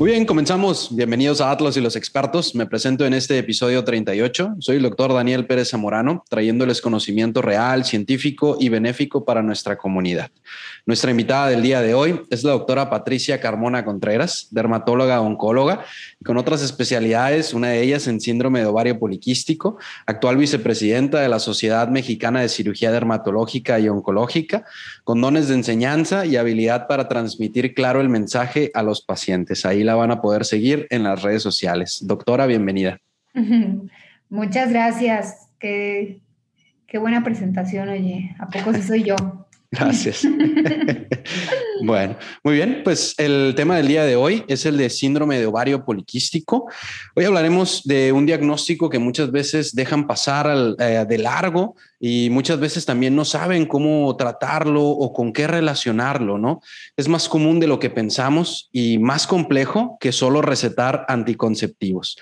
Muy bien, comenzamos. Bienvenidos a Atlas y los expertos. Me presento en este episodio 38. Soy el doctor Daniel Pérez Zamorano, trayéndoles conocimiento real, científico y benéfico para nuestra comunidad. Nuestra invitada del día de hoy es la doctora Patricia Carmona Contreras, dermatóloga oncóloga, con otras especialidades, una de ellas en síndrome de ovario poliquístico, actual vicepresidenta de la Sociedad Mexicana de Cirugía Dermatológica y Oncológica, con dones de enseñanza y habilidad para transmitir claro el mensaje a los pacientes. Ahí la van a poder seguir en las redes sociales. Doctora, bienvenida. Muchas gracias. Qué, qué buena presentación, oye. ¿A poco sí soy yo? Gracias. bueno, muy bien, pues el tema del día de hoy es el de síndrome de ovario poliquístico. Hoy hablaremos de un diagnóstico que muchas veces dejan pasar eh, de largo y muchas veces también no saben cómo tratarlo o con qué relacionarlo, ¿no? Es más común de lo que pensamos y más complejo que solo recetar anticonceptivos.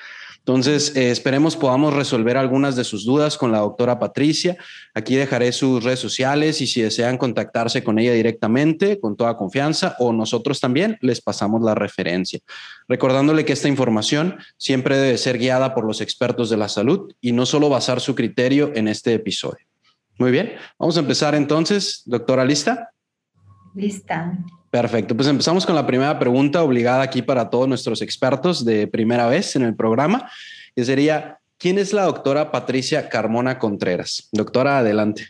Entonces, eh, esperemos podamos resolver algunas de sus dudas con la doctora Patricia. Aquí dejaré sus redes sociales y si desean contactarse con ella directamente, con toda confianza, o nosotros también les pasamos la referencia. Recordándole que esta información siempre debe ser guiada por los expertos de la salud y no solo basar su criterio en este episodio. Muy bien, vamos a empezar entonces. Doctora, ¿lista? Lista. Perfecto, pues empezamos con la primera pregunta obligada aquí para todos nuestros expertos de primera vez en el programa, que sería, ¿quién es la doctora Patricia Carmona Contreras? Doctora, adelante.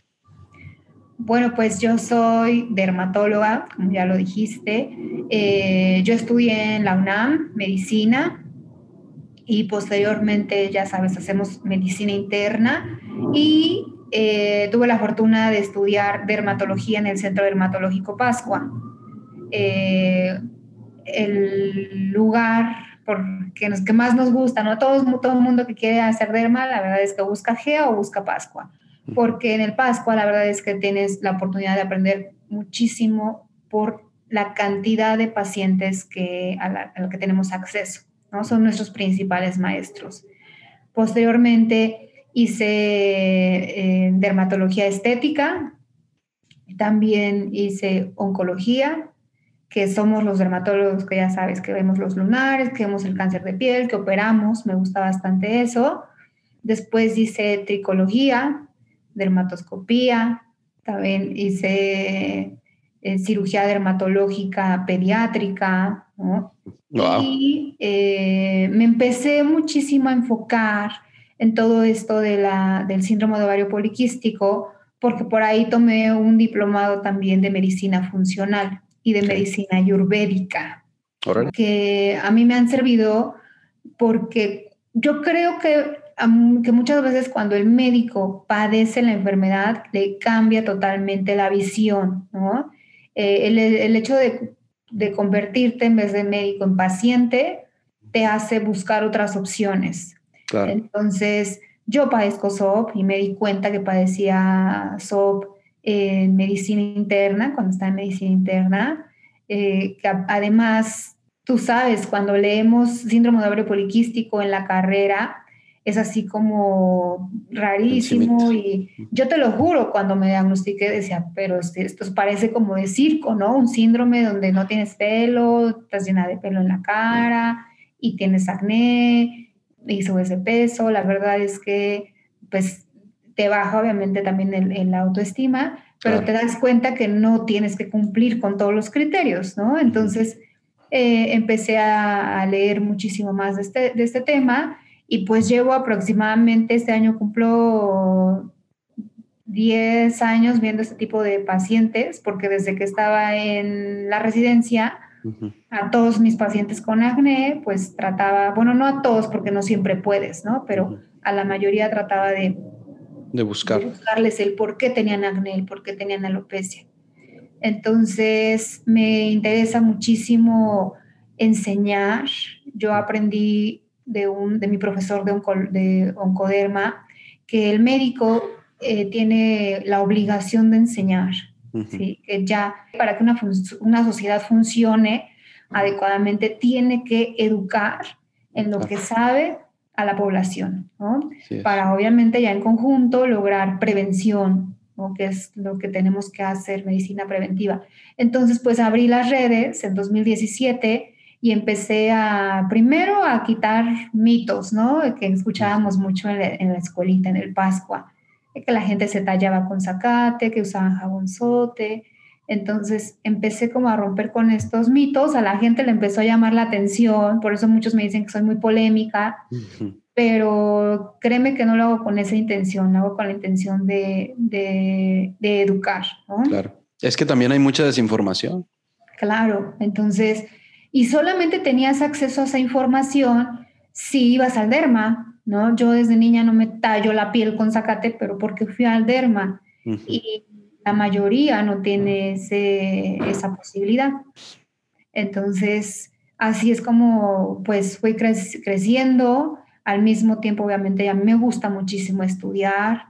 Bueno, pues yo soy dermatóloga, como ya lo dijiste. Eh, yo estudié en la UNAM medicina y posteriormente, ya sabes, hacemos medicina interna y eh, tuve la fortuna de estudiar dermatología en el Centro Dermatológico Pascua. Eh, el lugar porque que más nos gusta, ¿no? Todo, todo el mundo que quiere hacer derma, la verdad es que busca GEA o busca Pascua, porque en el Pascua la verdad es que tienes la oportunidad de aprender muchísimo por la cantidad de pacientes que, a, la, que tenemos acceso, ¿no? Son nuestros principales maestros. Posteriormente hice eh, dermatología estética, también hice oncología, que somos los dermatólogos que ya sabes, que vemos los lunares, que vemos el cáncer de piel, que operamos, me gusta bastante eso. Después hice tricología, dermatoscopía, también hice eh, cirugía dermatológica pediátrica, Y eh, me empecé muchísimo a enfocar en todo esto de la, del síndrome de ovario poliquístico, porque por ahí tomé un diplomado también de medicina funcional y de medicina ayurvédica, que a mí me han servido porque yo creo que, que muchas veces cuando el médico padece la enfermedad, le cambia totalmente la visión, ¿no? Eh, el, hecho de, de convertirte en vez de médico en paciente te hace buscar otras opciones. Entonces, yo padezco SOP y me di cuenta que padecía SOP en medicina interna, cuando estaba en medicina interna, eh, que además, tú sabes, cuando leemos síndrome de ovario poliquístico en la carrera, es así como rarísimo y yo te lo juro, cuando me diagnostiqué decía, pero esto parece como de circo, ¿no? Un síndrome donde no tienes pelo, estás llena de pelo en la cara y tienes acné y subes de peso, la verdad es que pues te baja obviamente también el, la autoestima, pero te das cuenta que no tienes que cumplir con todos los criterios, ¿no? Entonces eh, empecé a, leer muchísimo más de este, de este tema y pues llevo aproximadamente, este año cumplo 10 años viendo este tipo de pacientes, porque desde que estaba en la residencia, a todos mis pacientes con acné, pues trataba, bueno, no a todos porque no siempre puedes, ¿no? Pero a la mayoría trataba de de buscar. buscarles el por qué tenían acné, el por qué tenían alopecia. Entonces, me interesa muchísimo enseñar. Yo aprendí de, un, de mi profesor de, de oncoderma que el médico eh, tiene la obligación de enseñar. ¿sí? Que ya para que una, una sociedad funcione adecuadamente tiene que educar en lo que sabe a la población, ¿no? Para obviamente ya en conjunto lograr prevención, ¿no? que es lo que tenemos que hacer, medicina preventiva. Entonces, pues abrí las redes en 2017 y empecé a, primero a quitar mitos, ¿no? Que escuchábamos mucho en la, en la escuelita, en el Pascua, que la gente se tallaba con zacate, que usaban jabonzote. Entonces empecé como a romper con estos mitos, a la gente le empezó a llamar la atención, por eso muchos me dicen que soy muy polémica, pero créeme que no lo hago con esa intención, lo hago con la intención de, de, de educar. ¿no? Claro, es que también hay mucha desinformación. Claro, entonces y solamente tenías acceso a esa información si ibas al derma, ¿no? Yo desde niña no me tallo la piel con zacate, pero porque fui al derma y la mayoría no tiene esa posibilidad. Entonces, así es como pues fui creciendo, al mismo tiempo obviamente a mí me gusta muchísimo estudiar,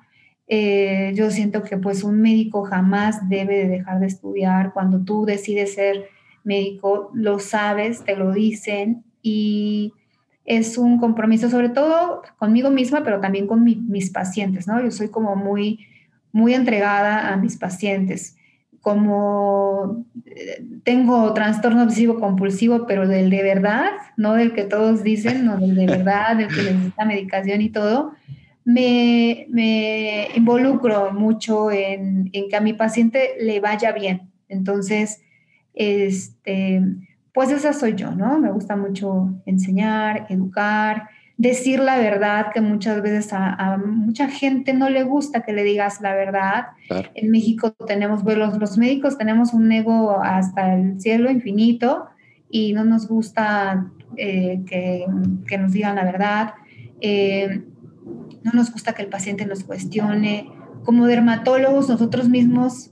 eh, yo siento que pues un médico jamás debe de dejar de estudiar cuando tú decides ser médico, lo sabes, te lo dicen y es un compromiso sobre todo conmigo misma, pero también con mis pacientes, ¿no? Yo soy como muy, muy entregada a mis pacientes. Como eh, tengo trastorno obsesivo compulsivo, pero del de verdad, no del que todos dicen, no del de verdad, del que necesita medicación y todo, me, me involucro mucho en, en que a mi paciente le vaya bien. Entonces, este, pues esa soy yo, ¿no? Me gusta mucho enseñar, educar, decir la verdad, que muchas veces a, mucha gente no le gusta que le digas la verdad. En México tenemos, los, los médicos tenemos un ego hasta el cielo infinito y no nos gusta eh, que, que, nos digan la verdad. Eh, no nos gusta que el paciente nos cuestione. Como dermatólogos, nosotros mismos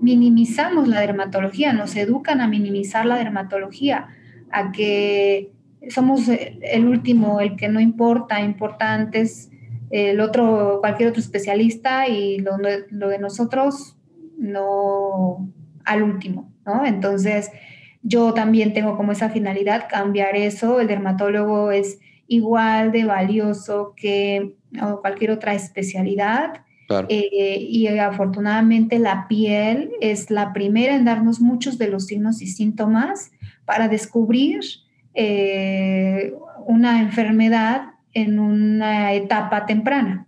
minimizamos la dermatología, nos educan a minimizar la dermatología, a que somos el último, el que no importa, importante es el otro, cualquier otro especialista y lo, lo de nosotros no al último, ¿no? Entonces, yo también tengo como esa finalidad cambiar eso. El dermatólogo es igual de valioso que cualquier otra especialidad eh, y afortunadamente la piel es la primera en darnos muchos de los signos y síntomas para descubrir eh, una enfermedad en una etapa temprana.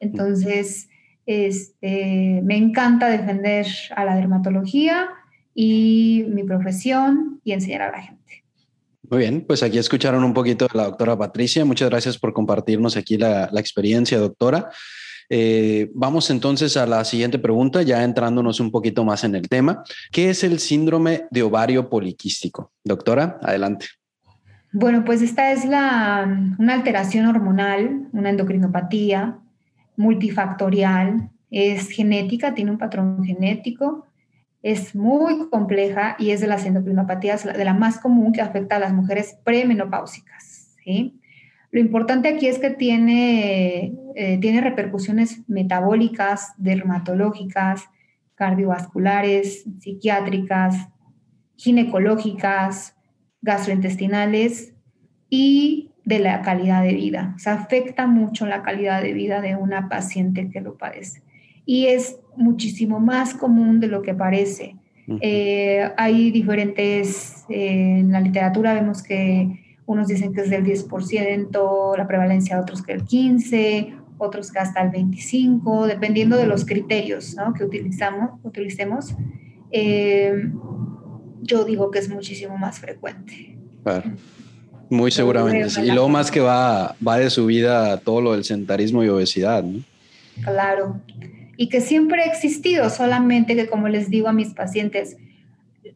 Entonces, este, me encanta defender a la dermatología y mi profesión y enseñar a la gente. Muy bien, pues aquí escucharon un poquito de la doctora Patricia. Muchas gracias por compartirnos aquí la, la experiencia, doctora. Eh, vamos entonces a la siguiente pregunta, ya entrándonos un poquito más en el tema. ¿Qué es el síndrome de ovario poliquístico? Doctora, adelante. Bueno, pues esta es la, una alteración hormonal, una endocrinopatía multifactorial, es genética, tiene un patrón genético, es muy compleja y es de las endocrinopatías de la más común que afecta a las mujeres premenopáusicas. ¿sí? Lo importante aquí es que tiene, eh, tiene repercusiones metabólicas, dermatológicas, cardiovasculares, psiquiátricas, ginecológicas, gastrointestinales y de la calidad de vida. O sea, afecta mucho la calidad de vida de una paciente que lo padece. Y es muchísimo más común de lo que parece. Eh, hay diferentes, eh, en la literatura vemos que unos dicen que es del 10%, la prevalencia, otros que el 15%, otros que hasta el 25%, dependiendo de los criterios que utilizamos, utilicemos. Eh, yo digo que es muchísimo más frecuente. Claro. Muy seguramente. Y luego más que va, va de su vida todo lo del sentarismo y obesidad, ¿no? Claro. Y que siempre ha existido, solamente que como les digo a mis pacientes,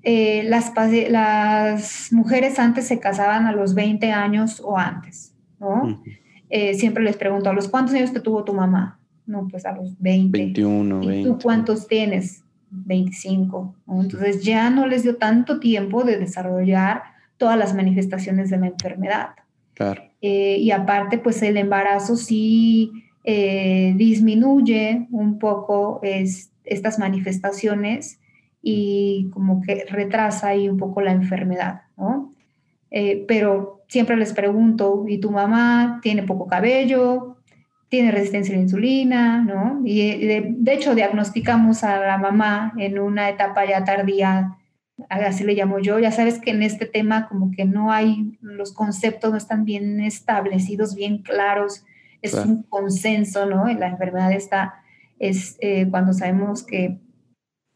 eh, las, las mujeres antes se casaban a los 20 años o antes, ¿no? Eh, siempre les pregunto, ¿a los cuántos años te tuvo tu mamá? No, pues a los 20. 21, ¿Y tú cuántos tienes? 25. Entonces ya no les dio tanto tiempo de desarrollar todas las manifestaciones de la enfermedad. Claro. Eh, y aparte, pues el embarazo sí disminuye un poco estas manifestaciones y como que retrasa ahí un poco la enfermedad, ¿no? Eh, pero siempre les pregunto, ¿y tu mamá tiene poco cabello? ¿Tiene resistencia a la insulina? ¿no? Y de, hecho diagnosticamos a la mamá en una etapa ya tardía así le llamo yo. Ya sabes que en este tema como que no hay, los conceptos no están bien establecidos, bien claros, es un consenso, ¿no? En la enfermedad está, es eh, cuando sabemos que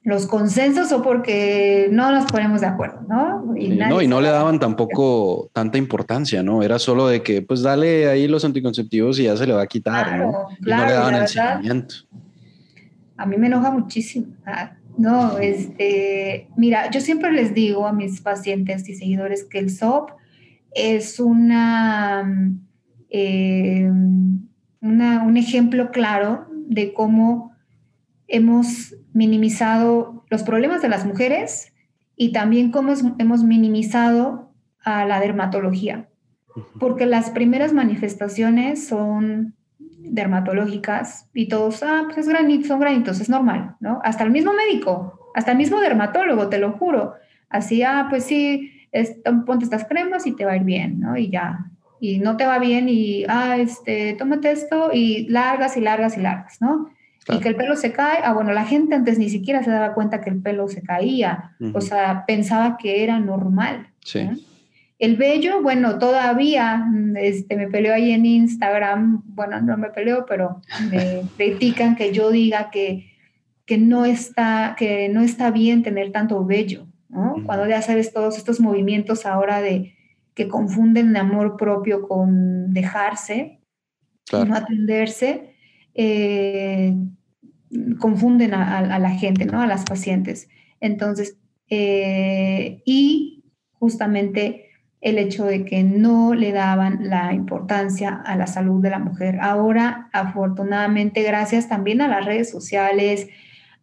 los consensos o porque no nos ponemos de acuerdo, ¿no? Y, no, y no le daban tampoco tanta importancia, ¿no? Era solo de que, pues dale ahí los anticonceptivos y ya se le va a quitar, ¿no? Y no le daban el seguimiento. A mí me enoja muchísimo. Ah, no, este, mira, yo siempre les digo a mis pacientes y seguidores que el SOP es una, eh, una un ejemplo claro de cómo hemos minimizado los problemas de las mujeres y también cómo hemos minimizado a la dermatología, porque las primeras manifestaciones son dermatológicas y todos, ah, pues es granito, son granitos, es normal, ¿no? Hasta el mismo médico, hasta el mismo dermatólogo, te lo juro. Así, ah, pues sí, ponte estas cremas y te va a ir bien, ¿no? Y ya. Y no te va bien y, ah, este, tómate esto y largas y largas y largas, ¿no? Y que el pelo se cae, ah, bueno, la gente antes ni siquiera se daba cuenta que el pelo se caía, o sea, pensaba que era normal. Sí. El vello, bueno, todavía este, me peleó ahí en Instagram, bueno, no me peleó, pero me critican que yo diga que, que, no está, que no está bien tener tanto vello, ¿no? Cuando ya sabes todos estos movimientos ahora de que confunden amor propio con dejarse y no atenderse, eh, confunden a, la gente, ¿no? A las pacientes. Entonces, eh, y justamente el hecho de que no le daban la importancia a la salud de la mujer. Ahora, afortunadamente, gracias también a las redes sociales,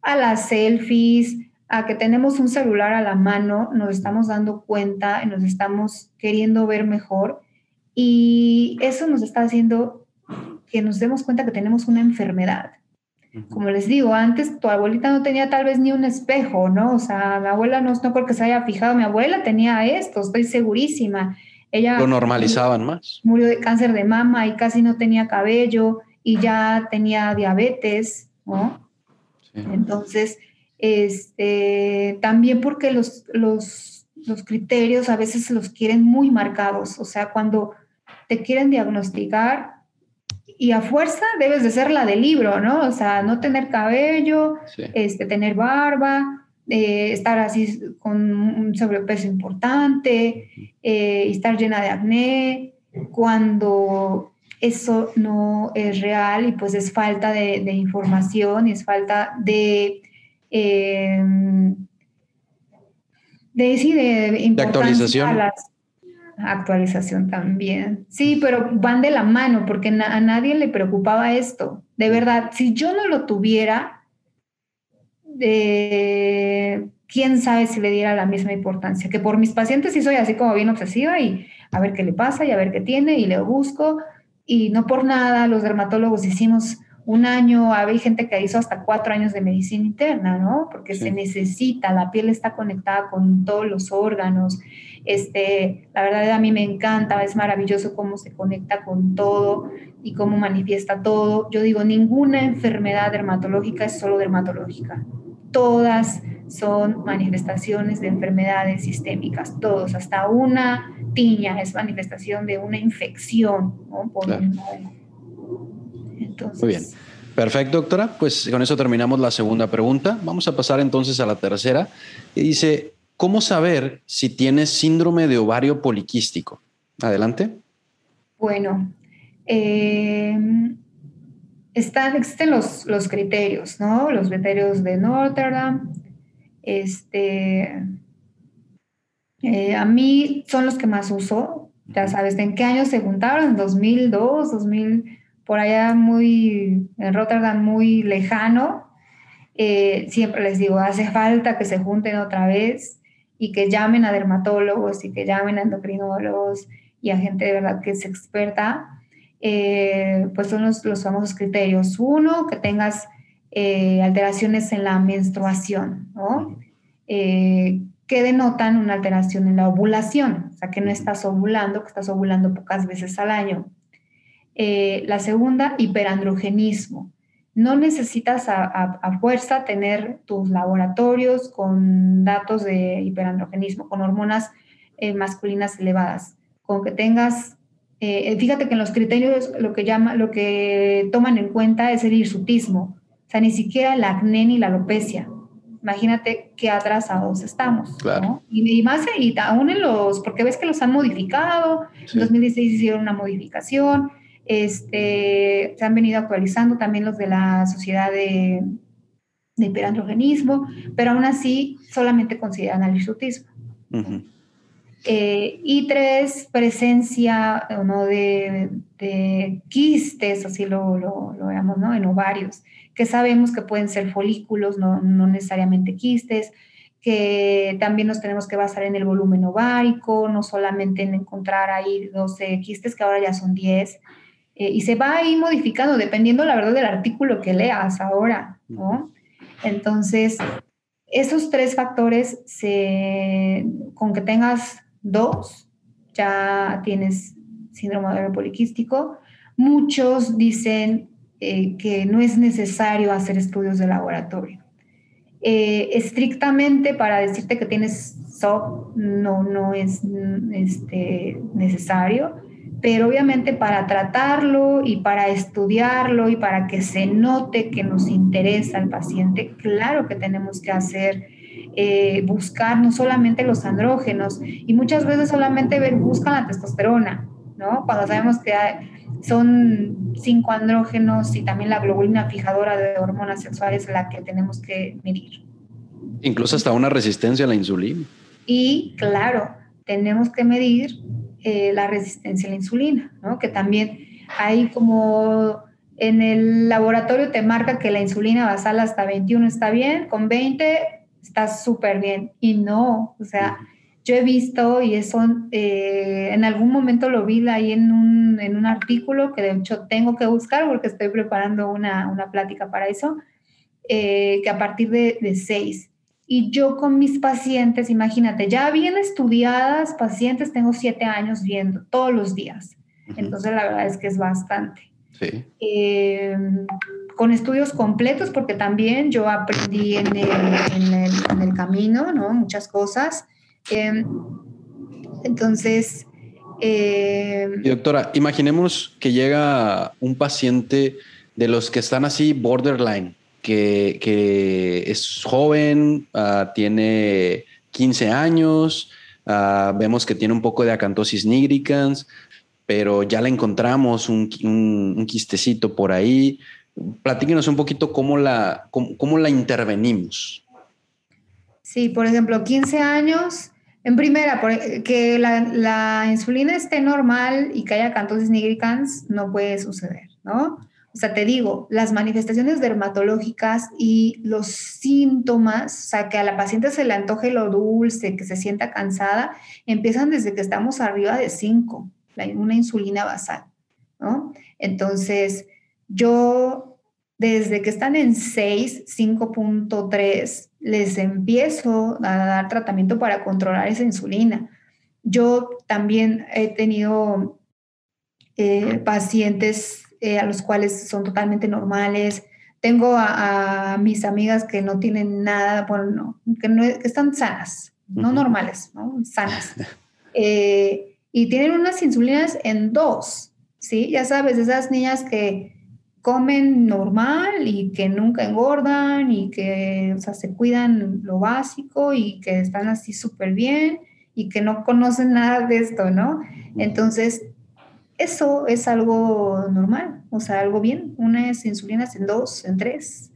a las selfies, a que tenemos un celular a la mano, nos estamos dando cuenta, nos estamos queriendo ver mejor y eso nos está haciendo que nos demos cuenta que tenemos una enfermedad. Como les digo, antes tu abuelita no tenía tal vez ni un espejo, ¿no? O sea, mi abuela no, no creo que se haya fijado, mi abuela tenía esto, estoy segurísima. Ella lo normalizaban más. Murió de cáncer de mama y casi no tenía cabello y ya tenía diabetes, ¿no? Entonces, este, también porque los, los, los criterios a veces los quieren muy marcados, o sea, cuando te quieren diagnosticar, y a fuerza debes de ser la del libro, ¿no? O sea, no tener cabello, este, tener barba, eh, estar así con un sobrepeso importante, eh, estar llena de acné, cuando eso no es real y pues es falta de, información y es falta de... Em, de, sí, de, actualización actualización también. Sí, pero van de la mano porque a nadie le preocupaba esto. De verdad, si yo no lo tuviera, quién sabe si le diera la misma importancia. Que por mis pacientes sí soy así como bien obsesiva y a ver qué le pasa y a ver qué tiene y le busco. Y no por nada los dermatólogos hicimos un año, hay gente que hizo hasta cuatro años de medicina interna, ¿no? Porque se necesita, la piel está conectada con todos los órganos. Este, la verdad a mí me encanta, es maravilloso cómo se conecta con todo y cómo manifiesta todo. Yo digo, ninguna enfermedad dermatológica es solo dermatológica. Todas son manifestaciones de enfermedades sistémicas, todos, hasta una tiña es manifestación de una infección, ¿no? Por muy bien. Perfecto, doctora. Pues con eso terminamos la segunda pregunta. Vamos a pasar entonces a la tercera. Y dice, ¿cómo saber si tienes síndrome de ovario poliquístico? Adelante. Bueno, eh, existen los, los criterios, ¿no? Los criterios de Notre Dame. Este, eh, a mí son los que más uso. Ya sabes, ¿en qué año se juntaron? ¿2002, 2000? Por allá muy, en Rotterdam muy lejano, eh, siempre les digo, hace falta que se junten otra vez y que llamen a dermatólogos y que llamen a endocrinólogos y a gente de verdad que es experta, eh, pues son los, los, famosos criterios. Uno, que tengas eh, alteraciones en la menstruación, ¿no? que denotan una alteración en la ovulación, o sea, que no estás ovulando, que estás ovulando pocas veces al año. Eh, la segunda, hiperandrogenismo. no necesitas a, fuerza tener tus laboratorios con datos de hiperandrogenismo, con hormonas eh, masculinas elevadas, con que tengas, eh, fíjate que en los criterios lo que, llama, lo que toman en cuenta es el hirsutismo, o sea, ni siquiera el acné ni la alopecia. Imagínate qué atrasados estamos. Claro. Y, más, y aún en los, porque ves que los han modificado, en 2016 hicieron una modificación, este, se han venido actualizando también los de la sociedad de, de hiperandrogenismo, pero aún así solamente consideran al hirsutismo. Eh, y tres, presencia ¿no? de, de, quistes, así lo, lo, lo veamos, ¿no? en ovarios, que sabemos que pueden ser folículos, no, no, necesariamente quistes, que también nos tenemos que basar en el volumen ovárico, no solamente en encontrar ahí 12 quistes, que ahora ya son 10, eh, y se va ahí modificando dependiendo, la verdad, del artículo que leas ahora, ¿no? Entonces, esos tres factores, se, con que tengas dos, ya tienes síndrome ovario poliquístico. Muchos dicen eh, que no es necesario hacer estudios de laboratorio. Eh, estrictamente para decirte que tienes SOP no, no es este, necesario pero obviamente para tratarlo y para estudiarlo y para que se note que nos interesa al paciente, claro que tenemos que hacer, eh, buscar no solamente los andrógenos y muchas veces solamente buscan la testosterona, ¿no? Cuando sabemos que son cinco andrógenos y también la globulina fijadora de hormonas sexuales la que tenemos que medir. Incluso hasta una resistencia a la insulina. Y claro, tenemos que medir eh, la resistencia a la insulina, ¿no? Que también hay como en el laboratorio te marca que la insulina basal hasta 21 está bien, con 20 está súper bien. Y no, o sea, yo he visto y eso eh, en algún momento lo vi ahí en un, en un, artículo que de hecho tengo que buscar porque estoy preparando una, una plática para eso, eh, que a partir de, de 6 y yo con mis pacientes, imagínate, ya bien estudiadas pacientes, tengo siete años viendo todos los días. Entonces la verdad es que es bastante. Sí. Em, con estudios completos, porque también yo aprendí en el, en el, en el camino, ¿no? Muchas cosas. Em, entonces... Em, y doctora, imaginemos que llega un paciente de los que están así borderline, que, es joven, ah, tiene 15 años, ah, vemos que tiene un poco de acantosis nigricans, pero ya le encontramos un, un, quistecito por ahí. Platíquenos un poquito cómo la, cómo, la intervenimos. Sí, por ejemplo, 15 años, en primera, que la, la, insulina esté normal y que haya acantosis nigricans no puede suceder, ¿no? O sea, te digo, las manifestaciones dermatológicas y los síntomas, o sea, que a la paciente se le antoje lo dulce, que se sienta cansada, empiezan desde que estamos arriba de 5, una insulina basal, ¿no? Entonces, yo desde que están en 6, 5.3, les empiezo a dar tratamiento para controlar esa insulina. Yo también he tenido eh, pacientes eh, a los cuales son totalmente normales. Tengo a, mis amigas que no tienen nada, bueno, que, no, que están sanas, no normales, ¿no? sanas. Eh, y tienen unas insulinas en dos, ¿sí? Ya sabes, esas niñas que comen normal y que nunca engordan y que, o sea, se cuidan lo básico y que están así súper bien y que no conocen nada de esto, ¿no? Entonces, eso es algo normal, o sea, algo bien. Unas insulinas en dos, en tres.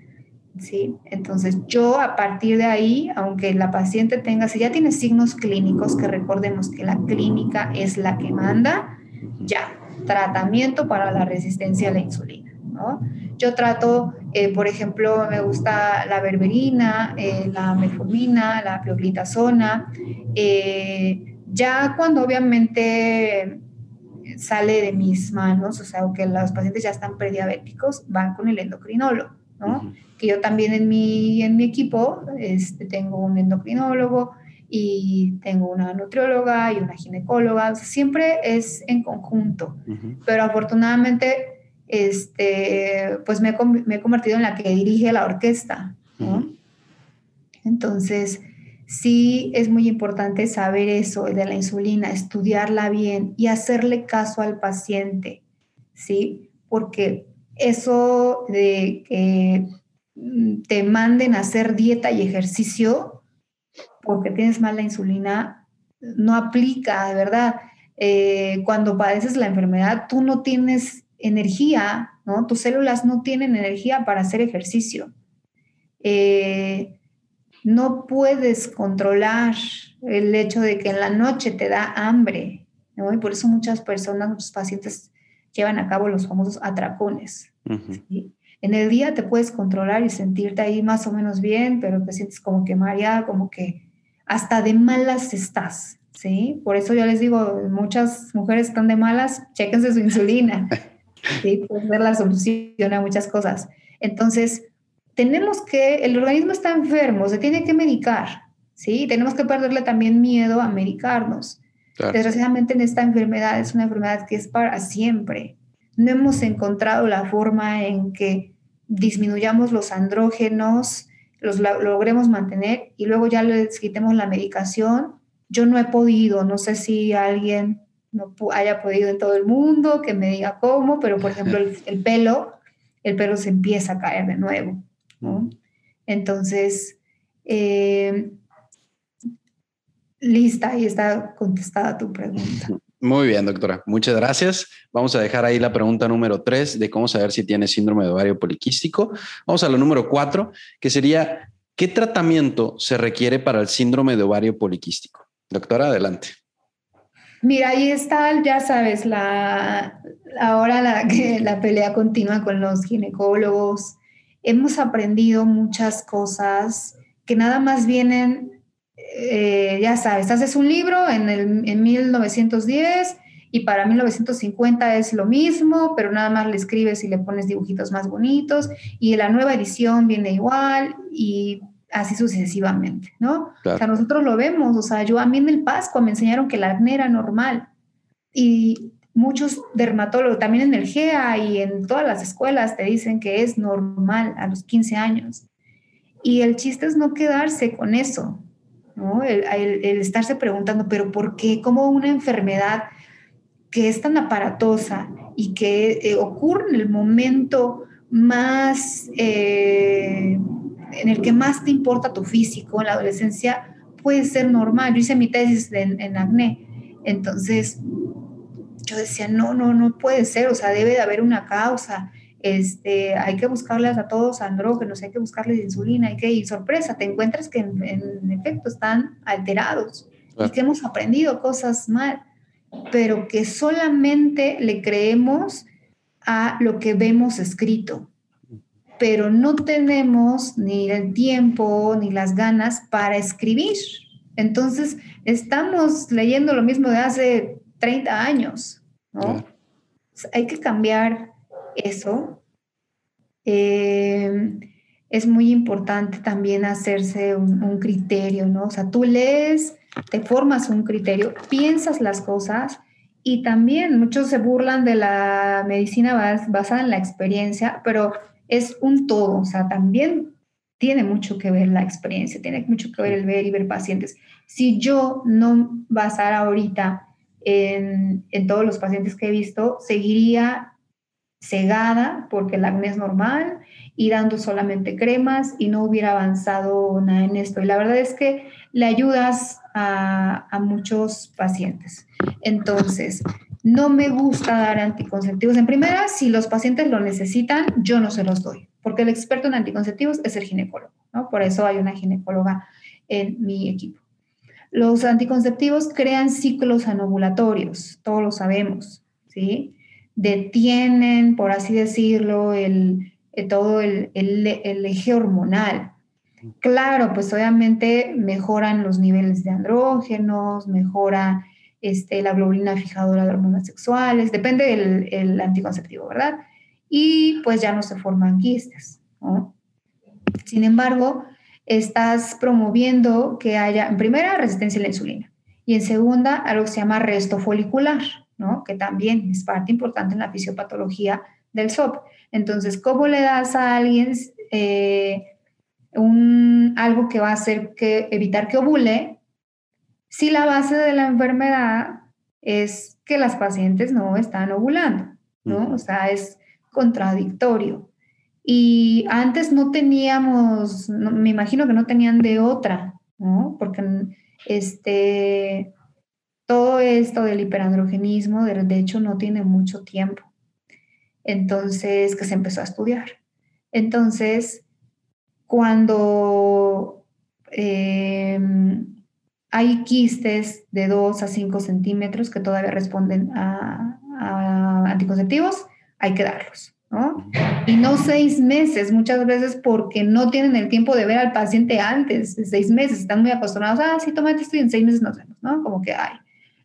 ¿sí? Entonces, yo a partir de ahí, aunque la paciente tenga, si ya tiene signos clínicos, que recordemos que la clínica es la que manda, ya, tratamiento para la resistencia a la insulina. ¿no? Yo trato, eh, por ejemplo, me gusta la berberina, eh, la metformina, la pioglitazona. Eh, ya cuando obviamente sale de mis manos, o sea, aunque los pacientes ya están prediabéticos, van con el endocrinólogo, ¿no? Que yo también en mi, en mi equipo este, tengo un endocrinólogo y tengo una nutrióloga y una ginecóloga, siempre es en conjunto, pero afortunadamente este, pues me he, convertido en la que dirige la orquesta. Entonces, sí es muy importante saber eso de la insulina, estudiarla bien y hacerle caso al paciente, ¿sí? Porque eso de que mm, te manden a hacer dieta y ejercicio porque tienes mala insulina, no aplica, de verdad. Eh, cuando padeces la enfermedad, tú no tienes energía, ¿no? Tus células no tienen energía para hacer ejercicio. Eh, no puedes controlar el hecho de que en la noche te da hambre, ¿no? Y por eso muchas personas, muchos pacientes llevan a cabo los famosos atracones. En el día te puedes controlar y sentirte ahí más o menos bien, pero te sientes como que mareada, como que hasta de malas estás, ¿sí? Por eso yo les digo, muchas mujeres están de malas, chéquense su insulina, ¿sí? Puede ser la solución a muchas cosas. Entonces, tenemos que, el organismo está enfermo, se tiene que medicar, ¿sí? Tenemos que perderle también miedo a medicarnos. Desgraciadamente en esta enfermedad es una enfermedad que es para siempre. No hemos encontrado la forma en que disminuyamos los andrógenos, los logremos mantener y luego ya les quitemos la medicación. Yo no he podido, no sé si alguien no haya podido en todo el mundo, que me diga cómo, pero por ejemplo el, el pelo, el pelo se empieza a caer de nuevo. Entonces, eh, lista, ahí está contestada tu pregunta. Muy bien, doctora. Muchas gracias. Vamos a dejar ahí la pregunta número tres de cómo saber si tiene síndrome de ovario poliquístico. Vamos a la número cuatro, que sería, ¿qué tratamiento se requiere para el síndrome de ovario poliquístico? Doctora, adelante. Mira, ahí está, ya sabes, la, ahora la, la pelea continua con los ginecólogos, hemos aprendido muchas cosas que nada más vienen, eh, ya sabes, haces un libro en, el, en 1910 y para 1950 es lo mismo, pero nada más le escribes y le pones dibujitos más bonitos y la nueva edición viene igual y así sucesivamente, ¿no? O sea, nosotros lo vemos, o sea, yo a mí en el Pascua me enseñaron que la acné era normal y muchos dermatólogos, también en el GEA y en todas las escuelas te dicen que es normal a los 15 años. Y el chiste es no quedarse con eso, ¿no? El, estarse preguntando, pero ¿por qué? ¿Cómo una enfermedad que es tan aparatosa y que eh, ocurre en el momento más, eh, en el que más te importa tu físico, en la adolescencia, puede ser normal? Yo hice mi tesis en acné, entonces yo decía, no, no, no puede ser, o sea, debe de haber una causa. Este, hay que buscarles a todos andrógenos, hay que buscarles insulina, hay que, y sorpresa, te encuentras que en, efecto están alterados y que hemos aprendido cosas mal, pero que solamente le creemos a lo que vemos escrito, pero no tenemos ni el tiempo ni las ganas para escribir. Entonces, estamos leyendo lo mismo de hace 30 años, ¿no? hay que cambiar eso. Eh, es muy importante también hacerse un, criterio, ¿no? O sea, tú lees, te formas un criterio, piensas las cosas y también muchos se burlan de la medicina basada en la experiencia, pero es un todo, o sea, también tiene mucho que ver la experiencia, tiene mucho que ver el ver y ver pacientes. Si yo no basara ahorita en, todos los pacientes que he visto, seguiría cegada porque el acné es normal y dando solamente cremas y no hubiera avanzado nada en esto. Y la verdad es que le ayudas a, a muchos pacientes. Entonces, no me gusta dar anticonceptivos. En primera, si los pacientes lo necesitan, yo no se los doy, porque el experto en anticonceptivos es el ginecólogo, ¿no? Por eso hay una ginecóloga en mi equipo. Los anticonceptivos crean ciclos anovulatorios, todos lo sabemos, ¿sí? Detienen, por así decirlo, el, eh, todo el, eje hormonal. Claro, pues obviamente mejoran los niveles de andrógenos, mejora este, la globulina fijadora de hormonas sexuales, depende del anticonceptivo, ¿verdad? Y pues ya no se forman quistes, ¿no? Sin embargo, estás promoviendo que haya, en primera, resistencia a la insulina y en segunda, algo que se llama resto folicular, ¿no? que también es parte importante en la fisiopatología del SOP. Entonces, ¿cómo le das a alguien eh, un, algo que va a hacer que evitar que ovule si la base de la enfermedad es que las pacientes no están ovulando, ¿no? O sea, es contradictorio. Y antes no teníamos, me imagino que no tenían de otra, ¿no? Porque este, todo esto del hiperandrogenismo, de, hecho, no tiene mucho tiempo. Entonces, que se empezó a estudiar. Entonces, cuando em, hay quistes de 2 a 5 centímetros que todavía responden a anticonceptivos, hay que darlos. ¿No? Y no seis meses, muchas veces porque no tienen el tiempo de ver al paciente antes de seis meses, están muy acostumbrados, ah, sí, tómate esto y en seis meses nos vemos, ¿no? Como que, ay,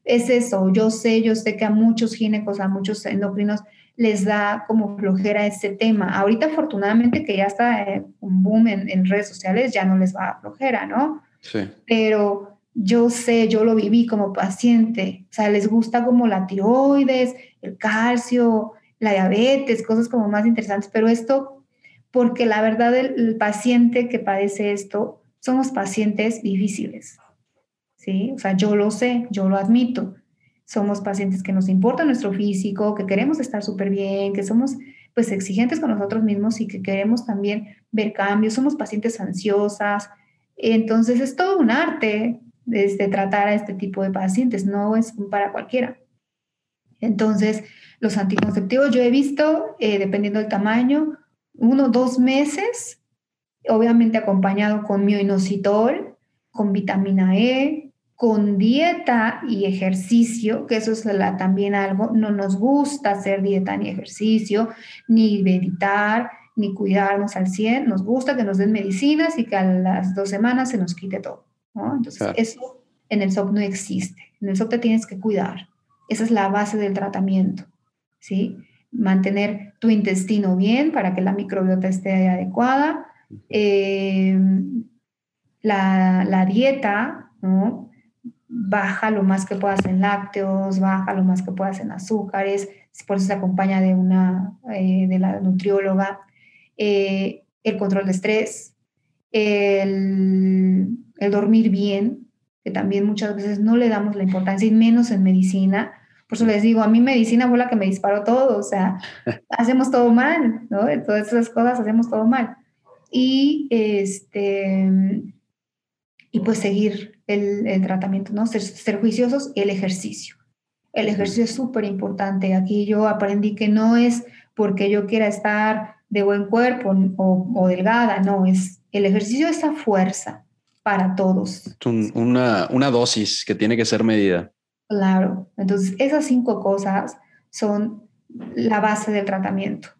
es eso, yo sé, yo sé que a muchos ginecos, a muchos endocrinos les da como flojera este tema. Ahorita afortunadamente que ya está eh, un boom en, en, redes sociales, ya no les va a flojera, ¿no? Sí. Pero yo sé, yo lo viví como paciente, o sea, les gusta como la tiroides, el calcio, la diabetes, cosas como más interesantes, pero esto, porque la verdad el, paciente que padece esto, somos pacientes difíciles, ¿sí? O sea, yo lo sé, yo lo admito. Somos pacientes que nos importa nuestro físico, que queremos estar súper bien, que somos pues exigentes con nosotros mismos y que queremos también ver cambios, somos pacientes ansiosas. Entonces es todo un arte desde tratar a este tipo de pacientes, no es para cualquiera. Entonces, los anticonceptivos yo he visto, eh, dependiendo del tamaño, uno, dos meses, obviamente acompañado con mioinositol, con vitamina E, con dieta y ejercicio, que eso es también algo, no nos gusta hacer dieta ni ejercicio, ni meditar, ni cuidarnos al 100, nos gusta que nos den medicinas y que a las dos semanas se nos quite todo. Entonces, eso en el SOP no existe. En el SOP te tienes que cuidar. Esa es la base del tratamiento, ¿sí? Mantener tu intestino bien para que la microbiota esté adecuada. Eh, la, dieta, ¿no? Baja lo más que puedas en lácteos, baja lo más que puedas en azúcares, por eso se acompaña de una, eh, de la nutrióloga. Eh, el control de estrés, el, el dormir bien, que también muchas veces no le damos la importancia, y menos en medicina, por eso les digo, a mí medicina fue la que me disparó todo, o sea, hacemos todo mal, ¿no? Todas esas cosas hacemos todo mal. Y, este, y pues seguir el, el tratamiento, ¿no? Ser, ser juiciosos, el ejercicio. El ejercicio es súper importante. Aquí yo aprendí que no es porque yo quiera estar de buen cuerpo o, o delgada, no, es el ejercicio es esa fuerza para todos. una, una dosis que tiene que ser medida. Claro, entonces esas cinco cosas son la base del tratamiento.